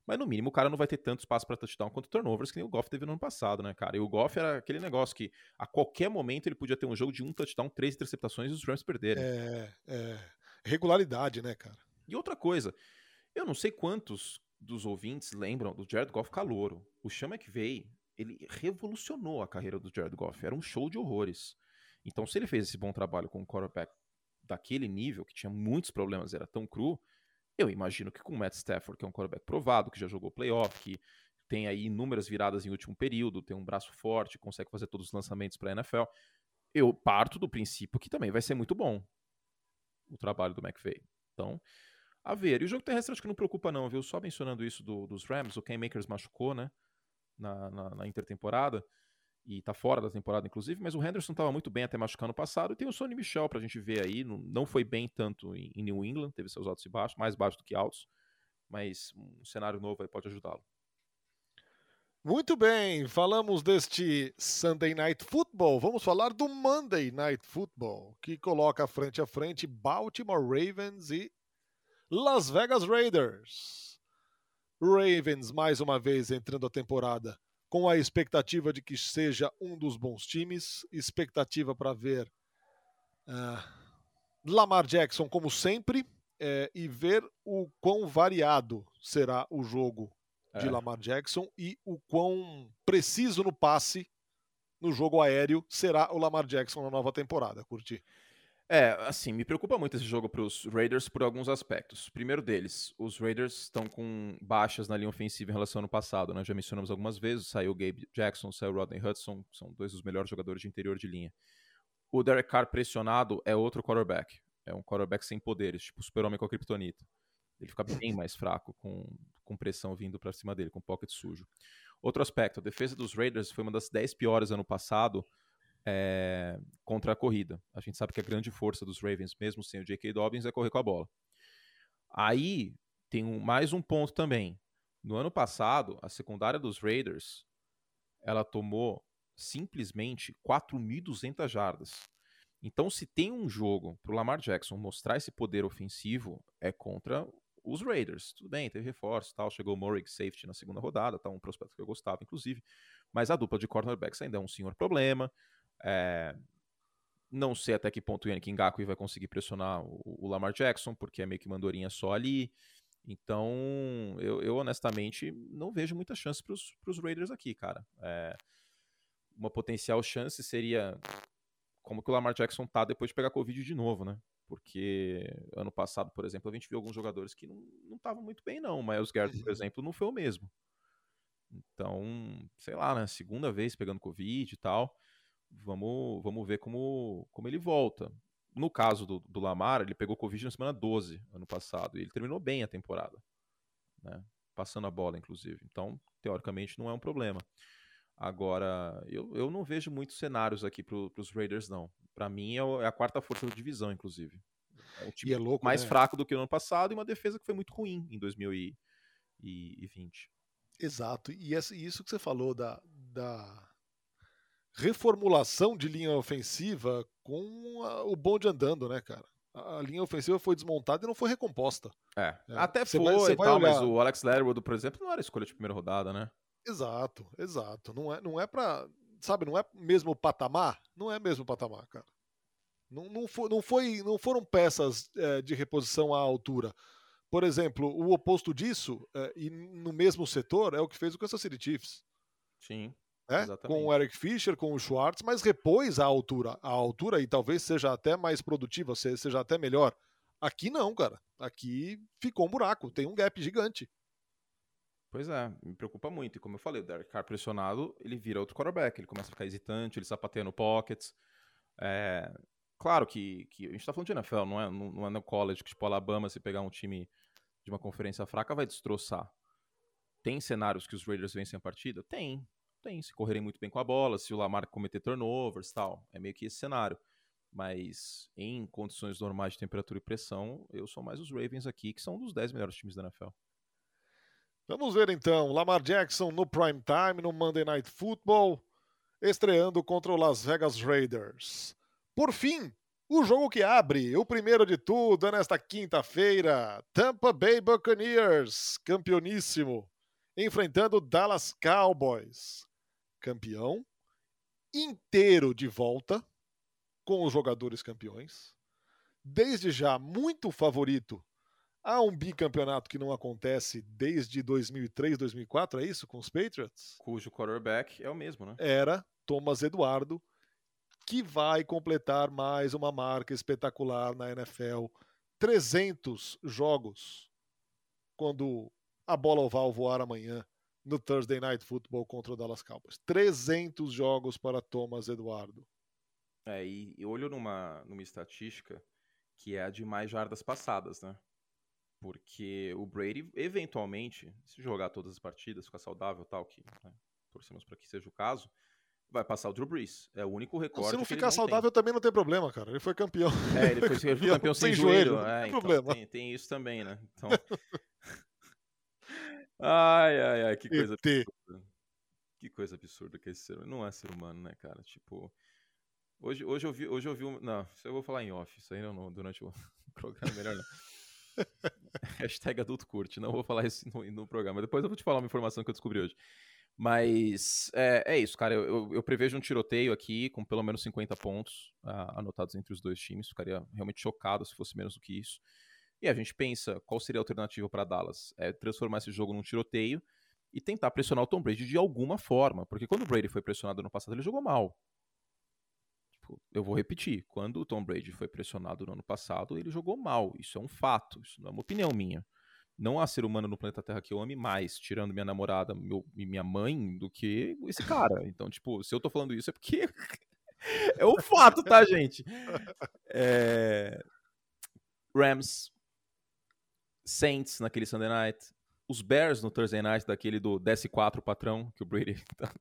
Mas no mínimo o cara não vai ter tanto espaço para touchdown quanto turnovers que nem o Goff teve no ano passado, né, cara? E o Goff era aquele negócio que a qualquer momento ele podia ter um jogo de um touchdown, três interceptações e os Rams perderem. É, é. Regularidade, né, cara? E outra coisa, eu não sei quantos dos ouvintes lembram do Jared Goff calouro. O Sean McVay, ele revolucionou a carreira do Jared Goff. Era um show de horrores. Então, se ele fez esse bom trabalho com um quarterback daquele nível, que tinha muitos problemas, era tão cru, eu imagino que com o Matt Stafford, que é um quarterback provado, que já jogou playoff, que tem aí inúmeras viradas em último período, tem um braço forte, consegue fazer todos os lançamentos para a NFL, eu parto do princípio que também vai ser muito bom o trabalho do McVay. Então, a ver. E o jogo terrestre acho que não preocupa não, viu? Só mencionando isso do, dos Rams, o Ken Makers machucou, né? Na, na, na intertemporada e tá fora da temporada, inclusive, mas o Henderson estava muito bem até machucar no passado, e tem o Sonny Michel pra gente ver aí, não, não foi bem tanto em, em, New England, teve seus altos e baixos, mais baixos do que altos, mas um cenário novo aí pode ajudá-lo. Muito bem, falamos deste Sunday Night Football, vamos falar do Monday Night Football, que coloca frente a frente Baltimore Ravens e Las Vegas Raiders. Ravens mais uma vez entrando a temporada com a expectativa de que seja um dos bons times, expectativa para ver uh, Lamar Jackson como sempre é, e ver o quão variado será o jogo de é. Lamar Jackson e o quão preciso no passe no jogo aéreo será o Lamar Jackson na nova temporada, curti. É, assim, me preocupa muito esse jogo para os Raiders por alguns aspectos. Primeiro deles, os Raiders estão com baixas na linha ofensiva em relação ao ano passado, né? Já mencionamos algumas vezes, saiu o Gabe Jackson, saiu o Rodney Hudson, são dois dos melhores jogadores de interior de linha. O Derek Carr pressionado é outro quarterback, é um quarterback sem poderes, tipo o super-homem com a kryptonita. Ele fica bem *laughs* mais fraco com, com pressão vindo para cima dele, com pocket sujo. Outro aspecto, a defesa dos Raiders foi uma das 10 piores ano passado, é, contra a corrida. A gente sabe que a grande força dos Ravens, mesmo sem o J.K. Dobbins, é correr com a bola. Aí tem um, mais um ponto também. No ano passado, a secundária dos Raiders ela tomou simplesmente 4.200 jardas. Então, se tem um jogo para o Lamar Jackson mostrar esse poder ofensivo, é contra os Raiders. Tudo bem, teve reforço, tal, chegou o Murray safety na segunda rodada, tá um prospecto que eu gostava, inclusive. Mas a dupla de cornerbacks ainda é um senhor problema. É, não sei até que ponto o Yannick Ngakwe vai conseguir pressionar o, o, Lamar Jackson, porque é meio que mandorinha só ali. Então, eu, eu honestamente não vejo muita chance para os Raiders aqui, cara. É, uma potencial chance seria como que o Lamar Jackson tá depois de pegar Covid de novo, né? Porque ano passado, por exemplo, a gente viu alguns jogadores que não estavam muito bem, não. O Miles Garrett, por uhum. exemplo, não foi o mesmo. Então, sei lá, né? Segunda vez pegando Covid e tal. Vamos, vamos ver como, como ele volta. No caso do, do Lamar, ele pegou Covid na semana 12, ano passado, e ele terminou bem a temporada. Né? Passando a bola, inclusive. Então, teoricamente, não é um problema. Agora, eu, eu não vejo muitos cenários aqui para os Raiders, não. Para mim, é, é, a quarta força da divisão, inclusive. É um time é louco, mais né? fraco do que no ano passado e uma defesa que foi muito ruim em 2020. Exato. E isso que você falou da, da reformulação de linha ofensiva com a, o bonde andando, né, cara? A linha ofensiva foi desmontada e não foi recomposta. É, é. até foi vai, tal, olhar... mas o Alex Leatherwood, por exemplo, não era escolha de primeira rodada, né? Exato, exato. Não é, não é pra. Sabe, não é mesmo patamar? Não é mesmo patamar, cara. Não, não, foi, não, foi, não foram peças é, de reposição à altura. Por exemplo, o oposto disso, é, e no mesmo setor, é o que fez o Kansas City Chiefs. Sim. Né? Com o Eric Fischer, com o Schwartz, mas repôs a altura. A altura e talvez seja até mais produtiva, seja até melhor. Aqui não, cara. Aqui ficou um buraco, tem um gap gigante. Pois é, me preocupa muito. E como eu falei, o Derek Carr pressionado, ele vira outro quarterback, ele começa a ficar hesitante, ele sapateia no pockets. É... Claro que, que a gente tá falando de NFL, não é, não é no college, que tipo Alabama, se pegar um time de uma conferência fraca, vai destroçar. Tem cenários que os Raiders vencem a partida? Tem, tem. Se correrem muito bem com a bola, se o Lamar cometer turnovers tal. É meio que esse cenário. Mas em condições normais de temperatura e pressão, eu sou mais os Ravens aqui, que são um dos 10 melhores times da NFL. Vamos ver então, Lamar Jackson no prime time, no Monday Night Football, estreando contra o Las Vegas Raiders. Por fim, o jogo que abre, o primeiro de tudo, é nesta quinta-feira, Tampa Bay Buccaneers, campeoníssimo, enfrentando Dallas Cowboys, campeão, inteiro de volta, com os jogadores campeões, desde já muito favorito Há um bicampeonato que não acontece desde 2003, 2004, é isso? Com os Patriots? Cujo quarterback é o mesmo, né? Era Thomas Eduardo, que vai completar mais uma marca espetacular na NFL. 300 jogos quando a bola oval voar amanhã no Thursday Night Football contra o Dallas Cowboys. 300 jogos para Thomas Eduardo. É, e, e olho numa, numa estatística que é a de mais jardas passadas, né? Porque o Brady, eventualmente, se jogar todas as partidas, ficar saudável tal, que né, torcemos para que seja o caso, vai passar o Drew Brees. É o único recorde. Se não ficar não saudável tem. também não tem problema, cara. Ele foi campeão. É, ele foi, foi *laughs* campeão sem, sem joelho. joelho. É, não tem então, problema. Tem, tem, isso também, né? Então... *laughs* ai, ai, ai, que coisa absurda. Que coisa absurda que esse ser Não é ser humano, né, cara? Tipo. Hoje, hoje eu vi. Hoje eu vi um... Não, isso eu vou falar em off. Isso aí não, durante o *laughs* programa, melhor não. *laughs* Hashtag adulto curte, não vou falar isso no, no, programa. Depois eu vou te falar uma informação que eu descobri hoje. Mas é, é isso, cara. Eu, eu, eu, prevejo um tiroteio aqui com pelo menos 50 pontos uh, anotados entre os dois times. Ficaria realmente chocado se fosse menos do que isso. E a gente pensa qual seria a alternativa para Dallas? É transformar esse jogo num tiroteio e tentar pressionar o Tom Brady de alguma forma. Porque quando o Brady foi pressionado no passado, ele jogou mal. Tipo, eu vou repetir, quando o Tom Brady foi pressionado no ano passado, ele jogou mal. Isso é um fato, isso não é uma opinião minha. Não há ser humano no planeta Terra que eu ame mais, tirando minha namorada meu, e minha mãe, do que esse cara. Então, tipo, se eu tô falando isso é porque *laughs* é um fato, tá, gente? É... Rams, Saints naquele Sunday Night, os Bears no Thursday Night, daquele do DS4 patrão, que o Brady *laughs* tá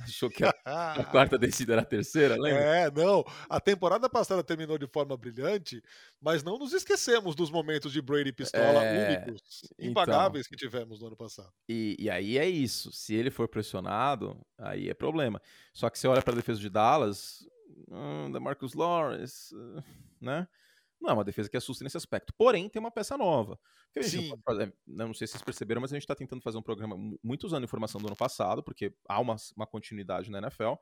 Achou que a, a, *laughs* quarta descida era a terceira, lembra? É, não. A temporada passada terminou de forma brilhante, mas não nos esquecemos dos momentos de Brady Pistola é, únicos, então. impagáveis então, que tivemos no ano passado. E, e, aí é isso. Se ele for pressionado, aí é problema. Só que você olha para a defesa de Dallas, hum, da Marcus Lawrence, né? Não é uma defesa que assusta nesse aspecto. Porém, tem uma peça nova. Sim. Não, fazer, não, sei se vocês perceberam, mas a gente está tentando fazer um programa muito usando informação do ano passado, porque há uma, uma continuidade na NFL,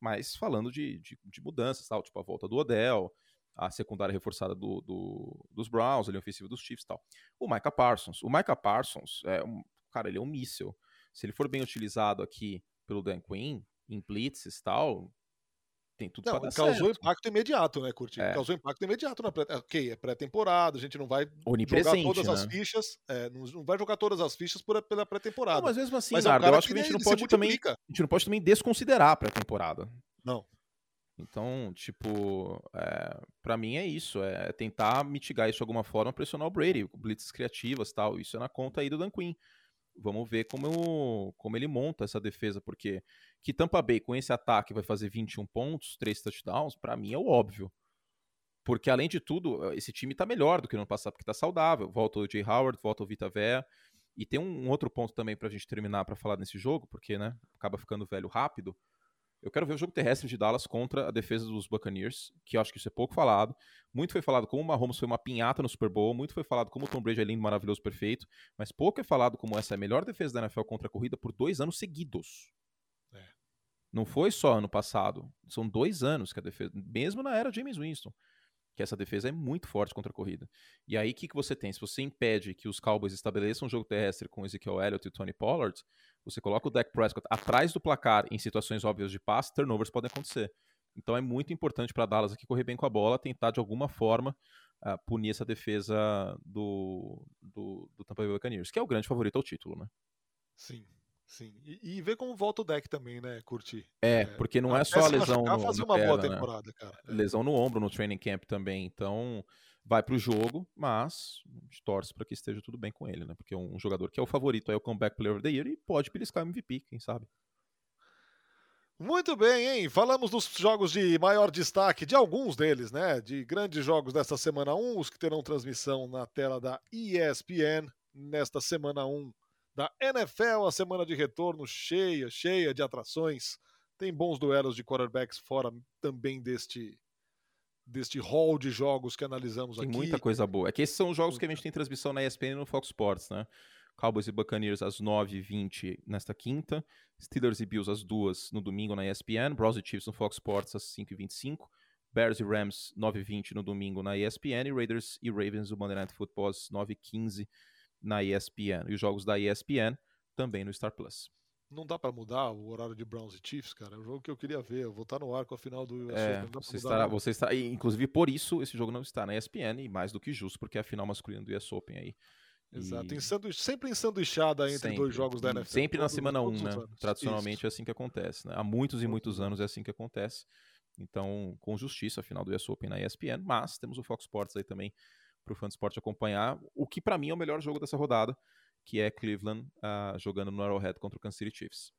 mas falando de, de, de mudanças, tal, tipo a volta do Odell, a secundária reforçada do, do, dos Browns, ali, ofensivo dos Chiefs tal. O Micah Parsons. O Micah Parsons, é um, cara, ele é um míssil. Se ele for bem utilizado aqui pelo Dan Quinn, em blitzes e tal, tem tudo não, pra dar causou certo. impacto imediato, né, Curtinho? É. Causou impacto imediato na pré Ok, é pré-temporada, a gente não vai jogar todas né? as fichas, é, não vai jogar todas as fichas por, pela pré-temporada. Mas mesmo assim, mas é um eu acho que a gente não pode também, a gente não pode também desconsiderar a pré-temporada. Não. Então, tipo, é, para mim é isso, é tentar mitigar isso de alguma forma, pressionar o Brady, blitzes criativas tal, isso é na conta aí do Dan Quinn. Vamos ver como, como ele monta essa defesa, porque que Tampa Bay com esse ataque vai fazer 21 pontos, 3 touchdowns, para mim é o óbvio. Porque, além de tudo, esse time tá melhor do que no ano passado, porque tá saudável. Volta o Jay Howard, volta o Vita Vea. E tem um, um outro ponto também pra gente terminar para falar nesse jogo, porque, né, acaba ficando velho rápido. Eu quero ver o jogo terrestre de Dallas contra a defesa dos Buccaneers, que eu acho que isso é pouco falado. Muito foi falado como o Mahomes foi uma pinhata no Super Bowl, muito foi falado como o Tom Brady é lindo, maravilhoso, perfeito, mas pouco é falado como essa é a melhor defesa da NFL contra a corrida por dois anos seguidos. É. Não foi só ano passado, são dois anos que a defesa, mesmo na era James Winston que essa defesa é muito forte contra a corrida. E aí, o que, que você tem? Se você impede que os Cowboys estabeleçam um jogo terrestre com Ezekiel Elliott e Tony Pollard, você coloca o Dak Prescott atrás do placar em situações óbvias de passe, turnovers podem acontecer. Então é muito importante para Dallas aqui correr bem com a bola, tentar de alguma forma uh, punir essa defesa do, do, do Tampa Bay Buccaneers, que é o grande favorito ao título, né? Sim. Sim, e, e, ver como volta o deck também, né, curtir. É, é porque não é só a lesão no, fazer uma perna, boa né? temporada, né? cara. É. Lesão no ombro no training camp também, então vai pro jogo, mas torce para que esteja tudo bem com ele, né? Porque um jogador que é o favorito é o comeback player of the year e pode beliscar MVP, quem sabe. Muito bem, hein? Falamos dos jogos de maior destaque, de alguns deles, né? De grandes jogos desta semana 1, os que terão transmissão na tela da ESPN nesta semana 1 da NFL, a semana de retorno cheia, cheia de atrações. Tem bons duelos de quarterbacks fora também deste deste hall de jogos que analisamos tem aqui. Tem muita coisa boa. É que esses são os jogos que a gente tem transmissão na ESPN e no Fox Sports, né? Cowboys e Buccaneers às 9h20 nesta quinta, Steelers e Bills às 2 no domingo na ESPN, Browns e Chiefs no Fox Sports às 5h25, Bears e Rams 9h20 no domingo na ESPN, e Raiders e Ravens o Monday Night Football às 9h15 na ESPN. E os jogos da ESPN também no Star Plus. Não dá para mudar o horário de Browns e Chiefs, cara. É o jogo que eu queria ver. Eu vou estar no ar com a final do US é, você estará, você está, inclusive por isso esse jogo não está na ESPN e mais do que justo, porque é a final masculina do US Open aí. Exato, e... sanduíche, sempre ensanduichada entre sempre. dois jogos da NFL. Sempre na semana 1, um, né? Tradicionalmente isso. é assim que acontece, né? Há muitos e muitos anos é assim que acontece. Então, com justiça, a final do US Open na ESPN, mas temos o Fox Sports aí também para o fã de esporte acompanhar. O que para mim é o melhor jogo dessa rodada, que é Cleveland uh, jogando no Arrowhead contra o Kansas City Chiefs.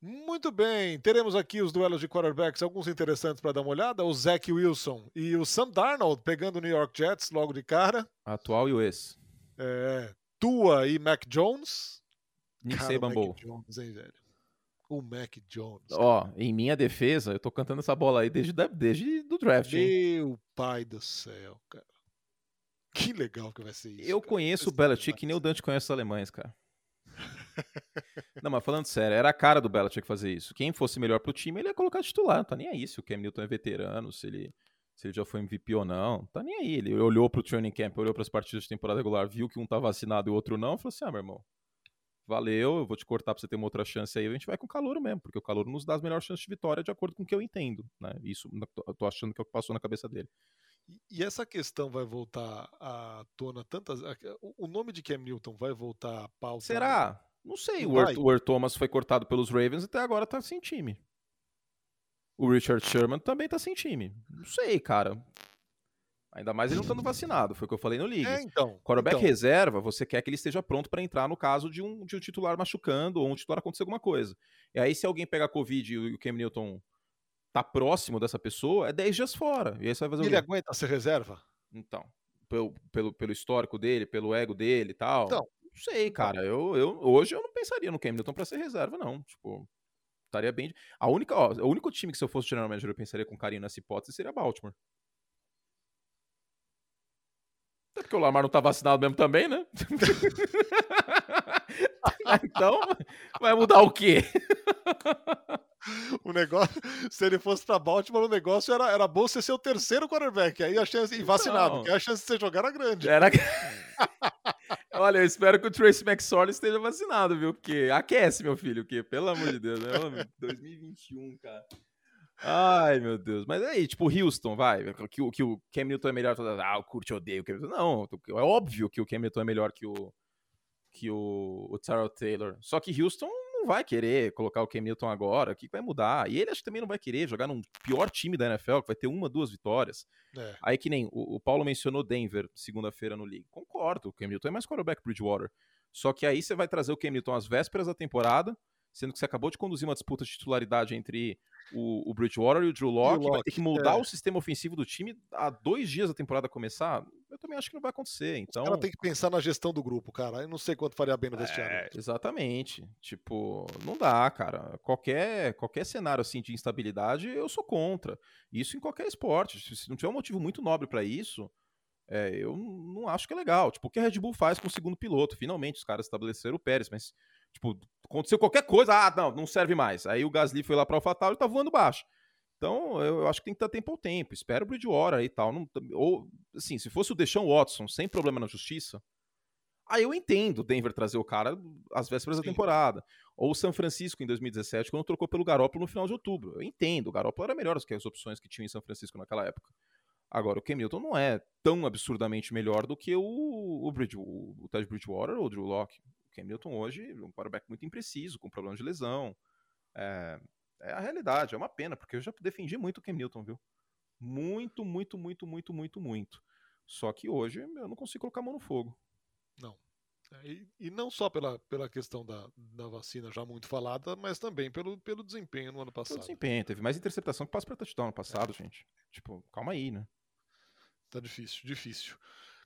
Muito bem, teremos aqui os duelos de quarterbacks, alguns interessantes para dar uma olhada. O Zach Wilson e o Sam Darnold pegando o New York Jets logo de cara. Atual e o ex. É, Tua e Mac Jones. Nick Saban Bowl. Jones, hein, velho? O Mac Jones. Ó, em minha defesa, eu tô cantando essa bola aí desde, desde do draft. Meu hein? pai do céu, cara. Que legal que vai ser isso. Eu cara. conheço o Belichick que nem o Dante conhece os alemães, cara. *laughs* não, mas falando sério, era a cara do Belichick fazer isso. Quem fosse melhor pro time, ele ia colocar titular. Não tá nem aí se o Cam Newton é veterano, se ele, se ele já foi MVP ou não. Tá nem aí. Ele olhou pro training camp, olhou para as partidas de temporada regular, viu que um tá vacinado e o outro não, falou assim: ah, meu irmão, valeu, eu vou te cortar pra você ter uma outra chance aí, a gente vai com o calor mesmo, porque o calor nos dá as melhores chances de vitória de acordo com o que eu entendo, né? Isso eu tô achando que é o que passou na cabeça dele. E essa questão vai voltar à tona tantas. O nome de Cam Newton vai voltar à pauta? Será? Não sei. o Earl, o Thomas foi cortado pelos Ravens e até agora tá sem time. O Richard Sherman também tá sem time. Não sei, cara. Ainda mais ele não estando vacinado, foi o que eu falei no League. É, então. Quarterback então. reserva, você quer que ele esteja pronto para entrar no caso de um, de um titular machucando ou um titular acontecer alguma coisa. E aí, se alguém pegar Covid e o Cam Newton tá próximo dessa pessoa, é 10 dias fora. E aí você vai fazer Ele aguenta ser reserva? Então, pelo, pelo, pelo histórico dele, pelo ego dele e tal. Então. Não sei, cara. Eu, eu, hoje eu não pensaria no Cam Newton pra ser reserva, não. Tipo, estaria bem. A única, ó, o único time que se eu fosse general manager eu pensaria com carinho nessa hipótese seria Baltimore. Até porque o Lamar não tá vacinado mesmo também, né? *laughs* então, vai mudar o quê? *laughs* *laughs* o negócio, *laughs* se ele fosse para Baltimore, o negócio era, era bom ser o terceiro quarterback, aí a chance, e vacinado, porque a chance de você jogar era grande. Era... *laughs* Olha, eu espero que o Trace McSorley esteja vacinado, viu? Porque aquece, meu filho, que pelo amor de Deus, né? 2021, cara. Ai, meu Deus. Mas aí, tipo, Houston, vai. Que, que o Cam Newton é melhor. Ah, o Kurt odeia o Cam Newton. Não, é óbvio que o Cam Newton é melhor que o, que o, o Taylor. Só que Houston não vai querer colocar o Cam Newton agora, o que vai mudar? E ele acho que também não vai querer jogar num pior time da NFL, que vai ter uma, duas vitórias. É. Aí que nem o, o Paulo mencionou Denver segunda-feira no League. Concordo, o Cam Newton é mais quarterback Bridgewater. Só que aí você vai trazer o Cam Newton às vésperas da temporada, sendo que você acabou de conduzir uma disputa de titularidade entre o, o Bridgewater e o Drew Locke, Locke vai ter que mudar é. o sistema ofensivo do time há dois dias da temporada começar, eu também acho que não vai acontecer. Então, ela tem que pensar na gestão do grupo, cara. Eu não sei quanto faria bem no vestiário. É, exatamente. Tipo, não dá, cara. Qualquer, qualquer cenário assim de instabilidade, eu sou contra. Isso em qualquer esporte. Se não tiver um motivo muito nobre para isso, é, eu não acho que é legal. Tipo, o que a Red Bull faz com o segundo piloto? Finalmente, os caras estabeleceram o Pérez, mas, tipo, aconteceu qualquer coisa, ah, não, não serve mais. Aí o Gasly foi lá para o AlphaTauri e tá voando baixo. Então, eu, eu, acho que tem que dar tempo ao tempo. Espera o Bridgewater e tal. Não, ou, assim, se fosse o Deshaun Watson sem problema na justiça, aí eu entendo o Denver trazer o cara às vésperas Sim. da temporada. Ou o São Francisco em 2017, quando trocou pelo Garoppolo no final de outubro. Eu entendo, o Garoppolo era melhor do que as opções que tinha em São Francisco naquela época. Agora, o Cam Newton não é tão absurdamente melhor do que o, o, Bridge, o, o Ted Bridgewater ou o Drew Locke. O Cam Newton hoje é um quarterback muito impreciso, com problema de lesão. É, é, a realidade, é uma pena, porque eu já defendi muito o Cam Newton, viu? Muito, muito, muito, muito, muito, muito. Só que hoje eu não consigo colocar a mão no fogo. Não. É, e, e, não só pela, pela questão da, da vacina já muito falada, mas também pelo, pelo desempenho no ano passado. Pelo desempenho, teve mais interceptação que passo para touchdown no passado, é. gente. Tipo, calma aí, né? Tá difícil, difícil.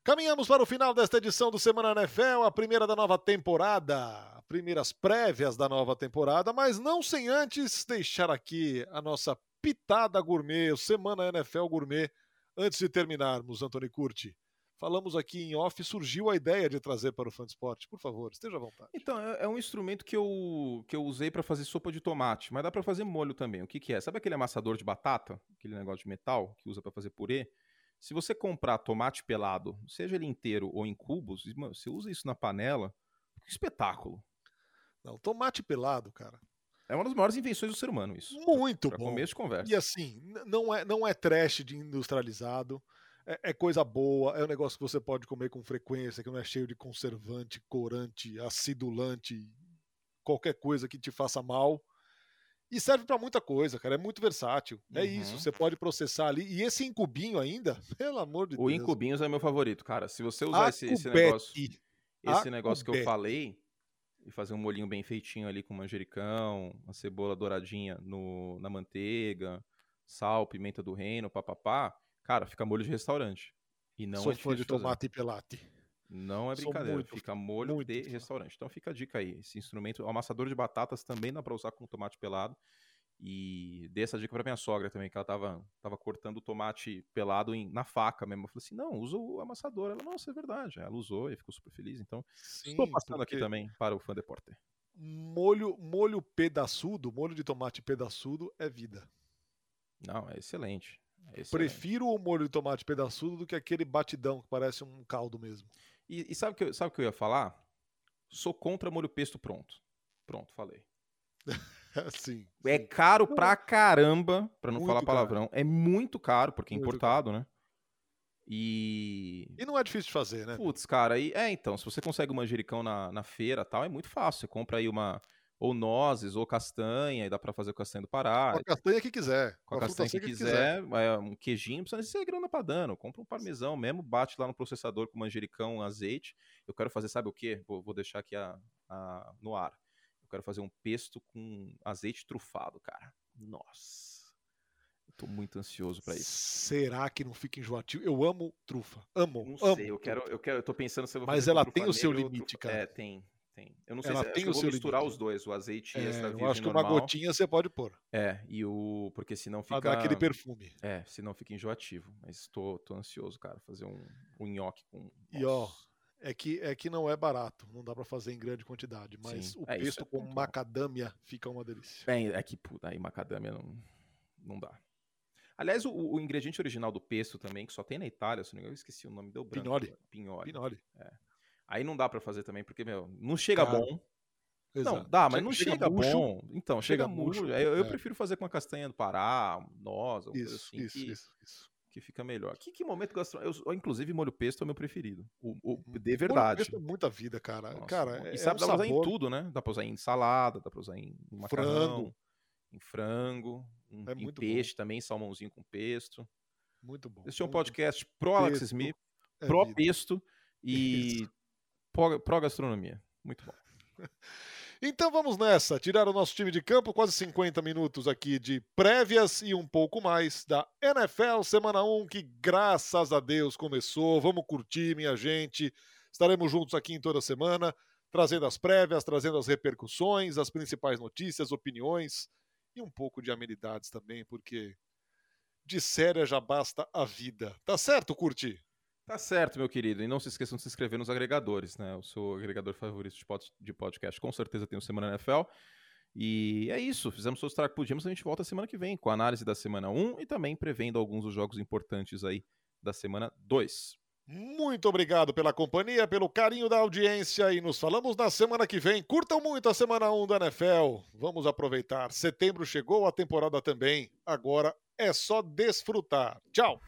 Caminhamos para o final desta edição do Semana NFL, a primeira da nova temporada, primeiras prévias da nova temporada, mas não sem antes deixar aqui a nossa pitada gourmet, o Semana NFL Gourmet, antes de terminarmos, Antônio Curti. Falamos aqui em off, surgiu a ideia de trazer para o Fansport. Por favor, esteja à vontade. Então, é, é um instrumento que eu, que eu usei para fazer sopa de tomate, mas dá para fazer molho também. O que, que é? Sabe aquele amassador de batata? Aquele negócio de metal que usa para fazer purê? Se você comprar tomate pelado, seja ele inteiro ou em cubos, você usa isso na panela, que espetáculo. Não, tomate pelado, cara. É uma das maiores invenções do ser humano, isso. Muito pra, pra bom. Começo de conversa. E assim, não é, não é trash de industrializado. É, é, coisa boa, é um negócio que você pode comer com frequência, que não é cheio de conservante, corante, acidulante, qualquer coisa que te faça mal. E serve para muita coisa, cara. É muito versátil. É uhum. É isso. Você pode processar ali. E esse incubinho ainda, *laughs* pelo amor de o Deus. O incubinhos é meu favorito, cara. Se você usar esse, esse, negócio, esse negócio que eu falei e fazer um molinho bem feitinho ali com manjericão, uma cebola douradinha no, na manteiga, sal, pimenta do reino, papapá, cara, fica molho de restaurante. E não Sou é fã de tomate e pelate. Não é brincadeira, muito, fica molho muito de restaurante. Então fica a dica aí. Esse instrumento, o amassador de batatas também dá para usar com tomate pelado. E dei essa dica para minha sogra também, que ela tava, tava cortando o tomate pelado em, na faca mesmo. Eu falei assim: não, usa o amassador. Ela, nossa, é verdade. Ela usou e ficou super feliz. Então, Sim, estou passando aqui também para o fã deporter. Molho, molho pedaçudo, molho de tomate pedaçudo é vida. Não, é excelente. É excelente. Prefiro o molho de tomate pedaçudo do que aquele batidão que parece um caldo mesmo. E, e sabe o que, eu, sabe que eu ia falar? Sou contra molho pesto pronto. Pronto, falei. *laughs* sim, É caro pra caramba, pra não muito falar palavrão. Caro. É muito caro, porque é importado, né? E. E não é difícil de fazer, né? Putz, cara, aí. É, então, se você consegue um manjericão na, na feira tal, é muito fácil. Você compra aí uma, ou nozes, ou castanha, e dá para fazer com castanha do Pará. Com a castanha que quiser. Com a, castanha que, que quiser, quiser. É, um queijinho, não precisa ser grana padano. Compra um parmesão mesmo, bate lá no processador com manjericão, azeite. Eu quero fazer, sabe o quê? Vou, vou deixar aqui a, a, no ar. Eu quero fazer um pesto com azeite trufado, cara. Nossa. Tô muito ansioso para isso. Será que não fica enjoativo? Eu amo trufa. Amo. Não amo sei, eu quero, eu quero, eu tô pensando se eu vou Mas ela tem o seu limite, cara. É, tem. Tem. Eu não sei Ela se tem eu vou misturar limite. os dois, o azeite é, e essa Eu acho que normal. uma gotinha você pode pôr. É, e o. Porque senão fica. Pra dar aquele perfume. É, senão fica enjoativo. Mas tô, tô ansioso, cara, fazer um, um nhoque com. E ó, é que, é que não é barato, não dá para fazer em grande quantidade, mas Sim. o é, pesto é com macadâmia fica uma delícia. É, é que, puta, aí macadâmia não, não dá. Aliás, o, o, ingrediente original do pesto também, que só tem na Itália, se não me engano, eu esqueci o nome, deu branco. Pinoli. Pinoli. É. Aí não dá para fazer também, porque, meu, não chega Cara, bom. Exato. Não, dá, mas chega, não chega, chega bom. Então, chega, chega murcho. Eu, eu é. prefiro fazer com a castanha do Pará, noz, isso, assim. Isso, que, isso, isso. que fica melhor. Que, que momento gastronômico. Eu, inclusive, molho pesto é o meu preferido. O, o uhum. de verdade. Molho pesto é muita vida, cara. Nossa, cara e é sabe, é um dá pra usar em tudo, né? Dá pra usar em salada, dá pra usar em macarrão, frango. em frango, em, é em peixe bom. também, salmãozinho com pesto. Muito bom. Esse é um podcast pro Alex Smith, é pro pesto *laughs* e pro, pro gastronomia. Muito bom. *laughs* Então vamos nessa, tirar o nosso time de campo, quase 50 minutos aqui de prévias e um pouco mais da NFL Semana 1, que graças a Deus começou. Vamos curtir, minha gente. Estaremos juntos aqui em toda semana, trazendo as prévias, trazendo as repercussões, as principais notícias, opiniões e um pouco de amenidades também, porque de séria já basta a vida. Tá certo, Curti? Tá certo, meu querido. E não se esqueçam de se inscrever nos agregadores, né? O seu agregador favorito de podcast com certeza tem o Semana NFL. E é isso. Fizemos o que podíamos. A gente volta semana que vem com a análise da semana 1 e também prevendo alguns dos jogos importantes aí da semana 2. Muito obrigado pela companhia, pelo carinho da audiência e nos falamos na semana que vem. Curtam muito a semana 1 da NFL. Vamos aproveitar. Setembro chegou, a temporada também. Agora é só desfrutar. Tchau.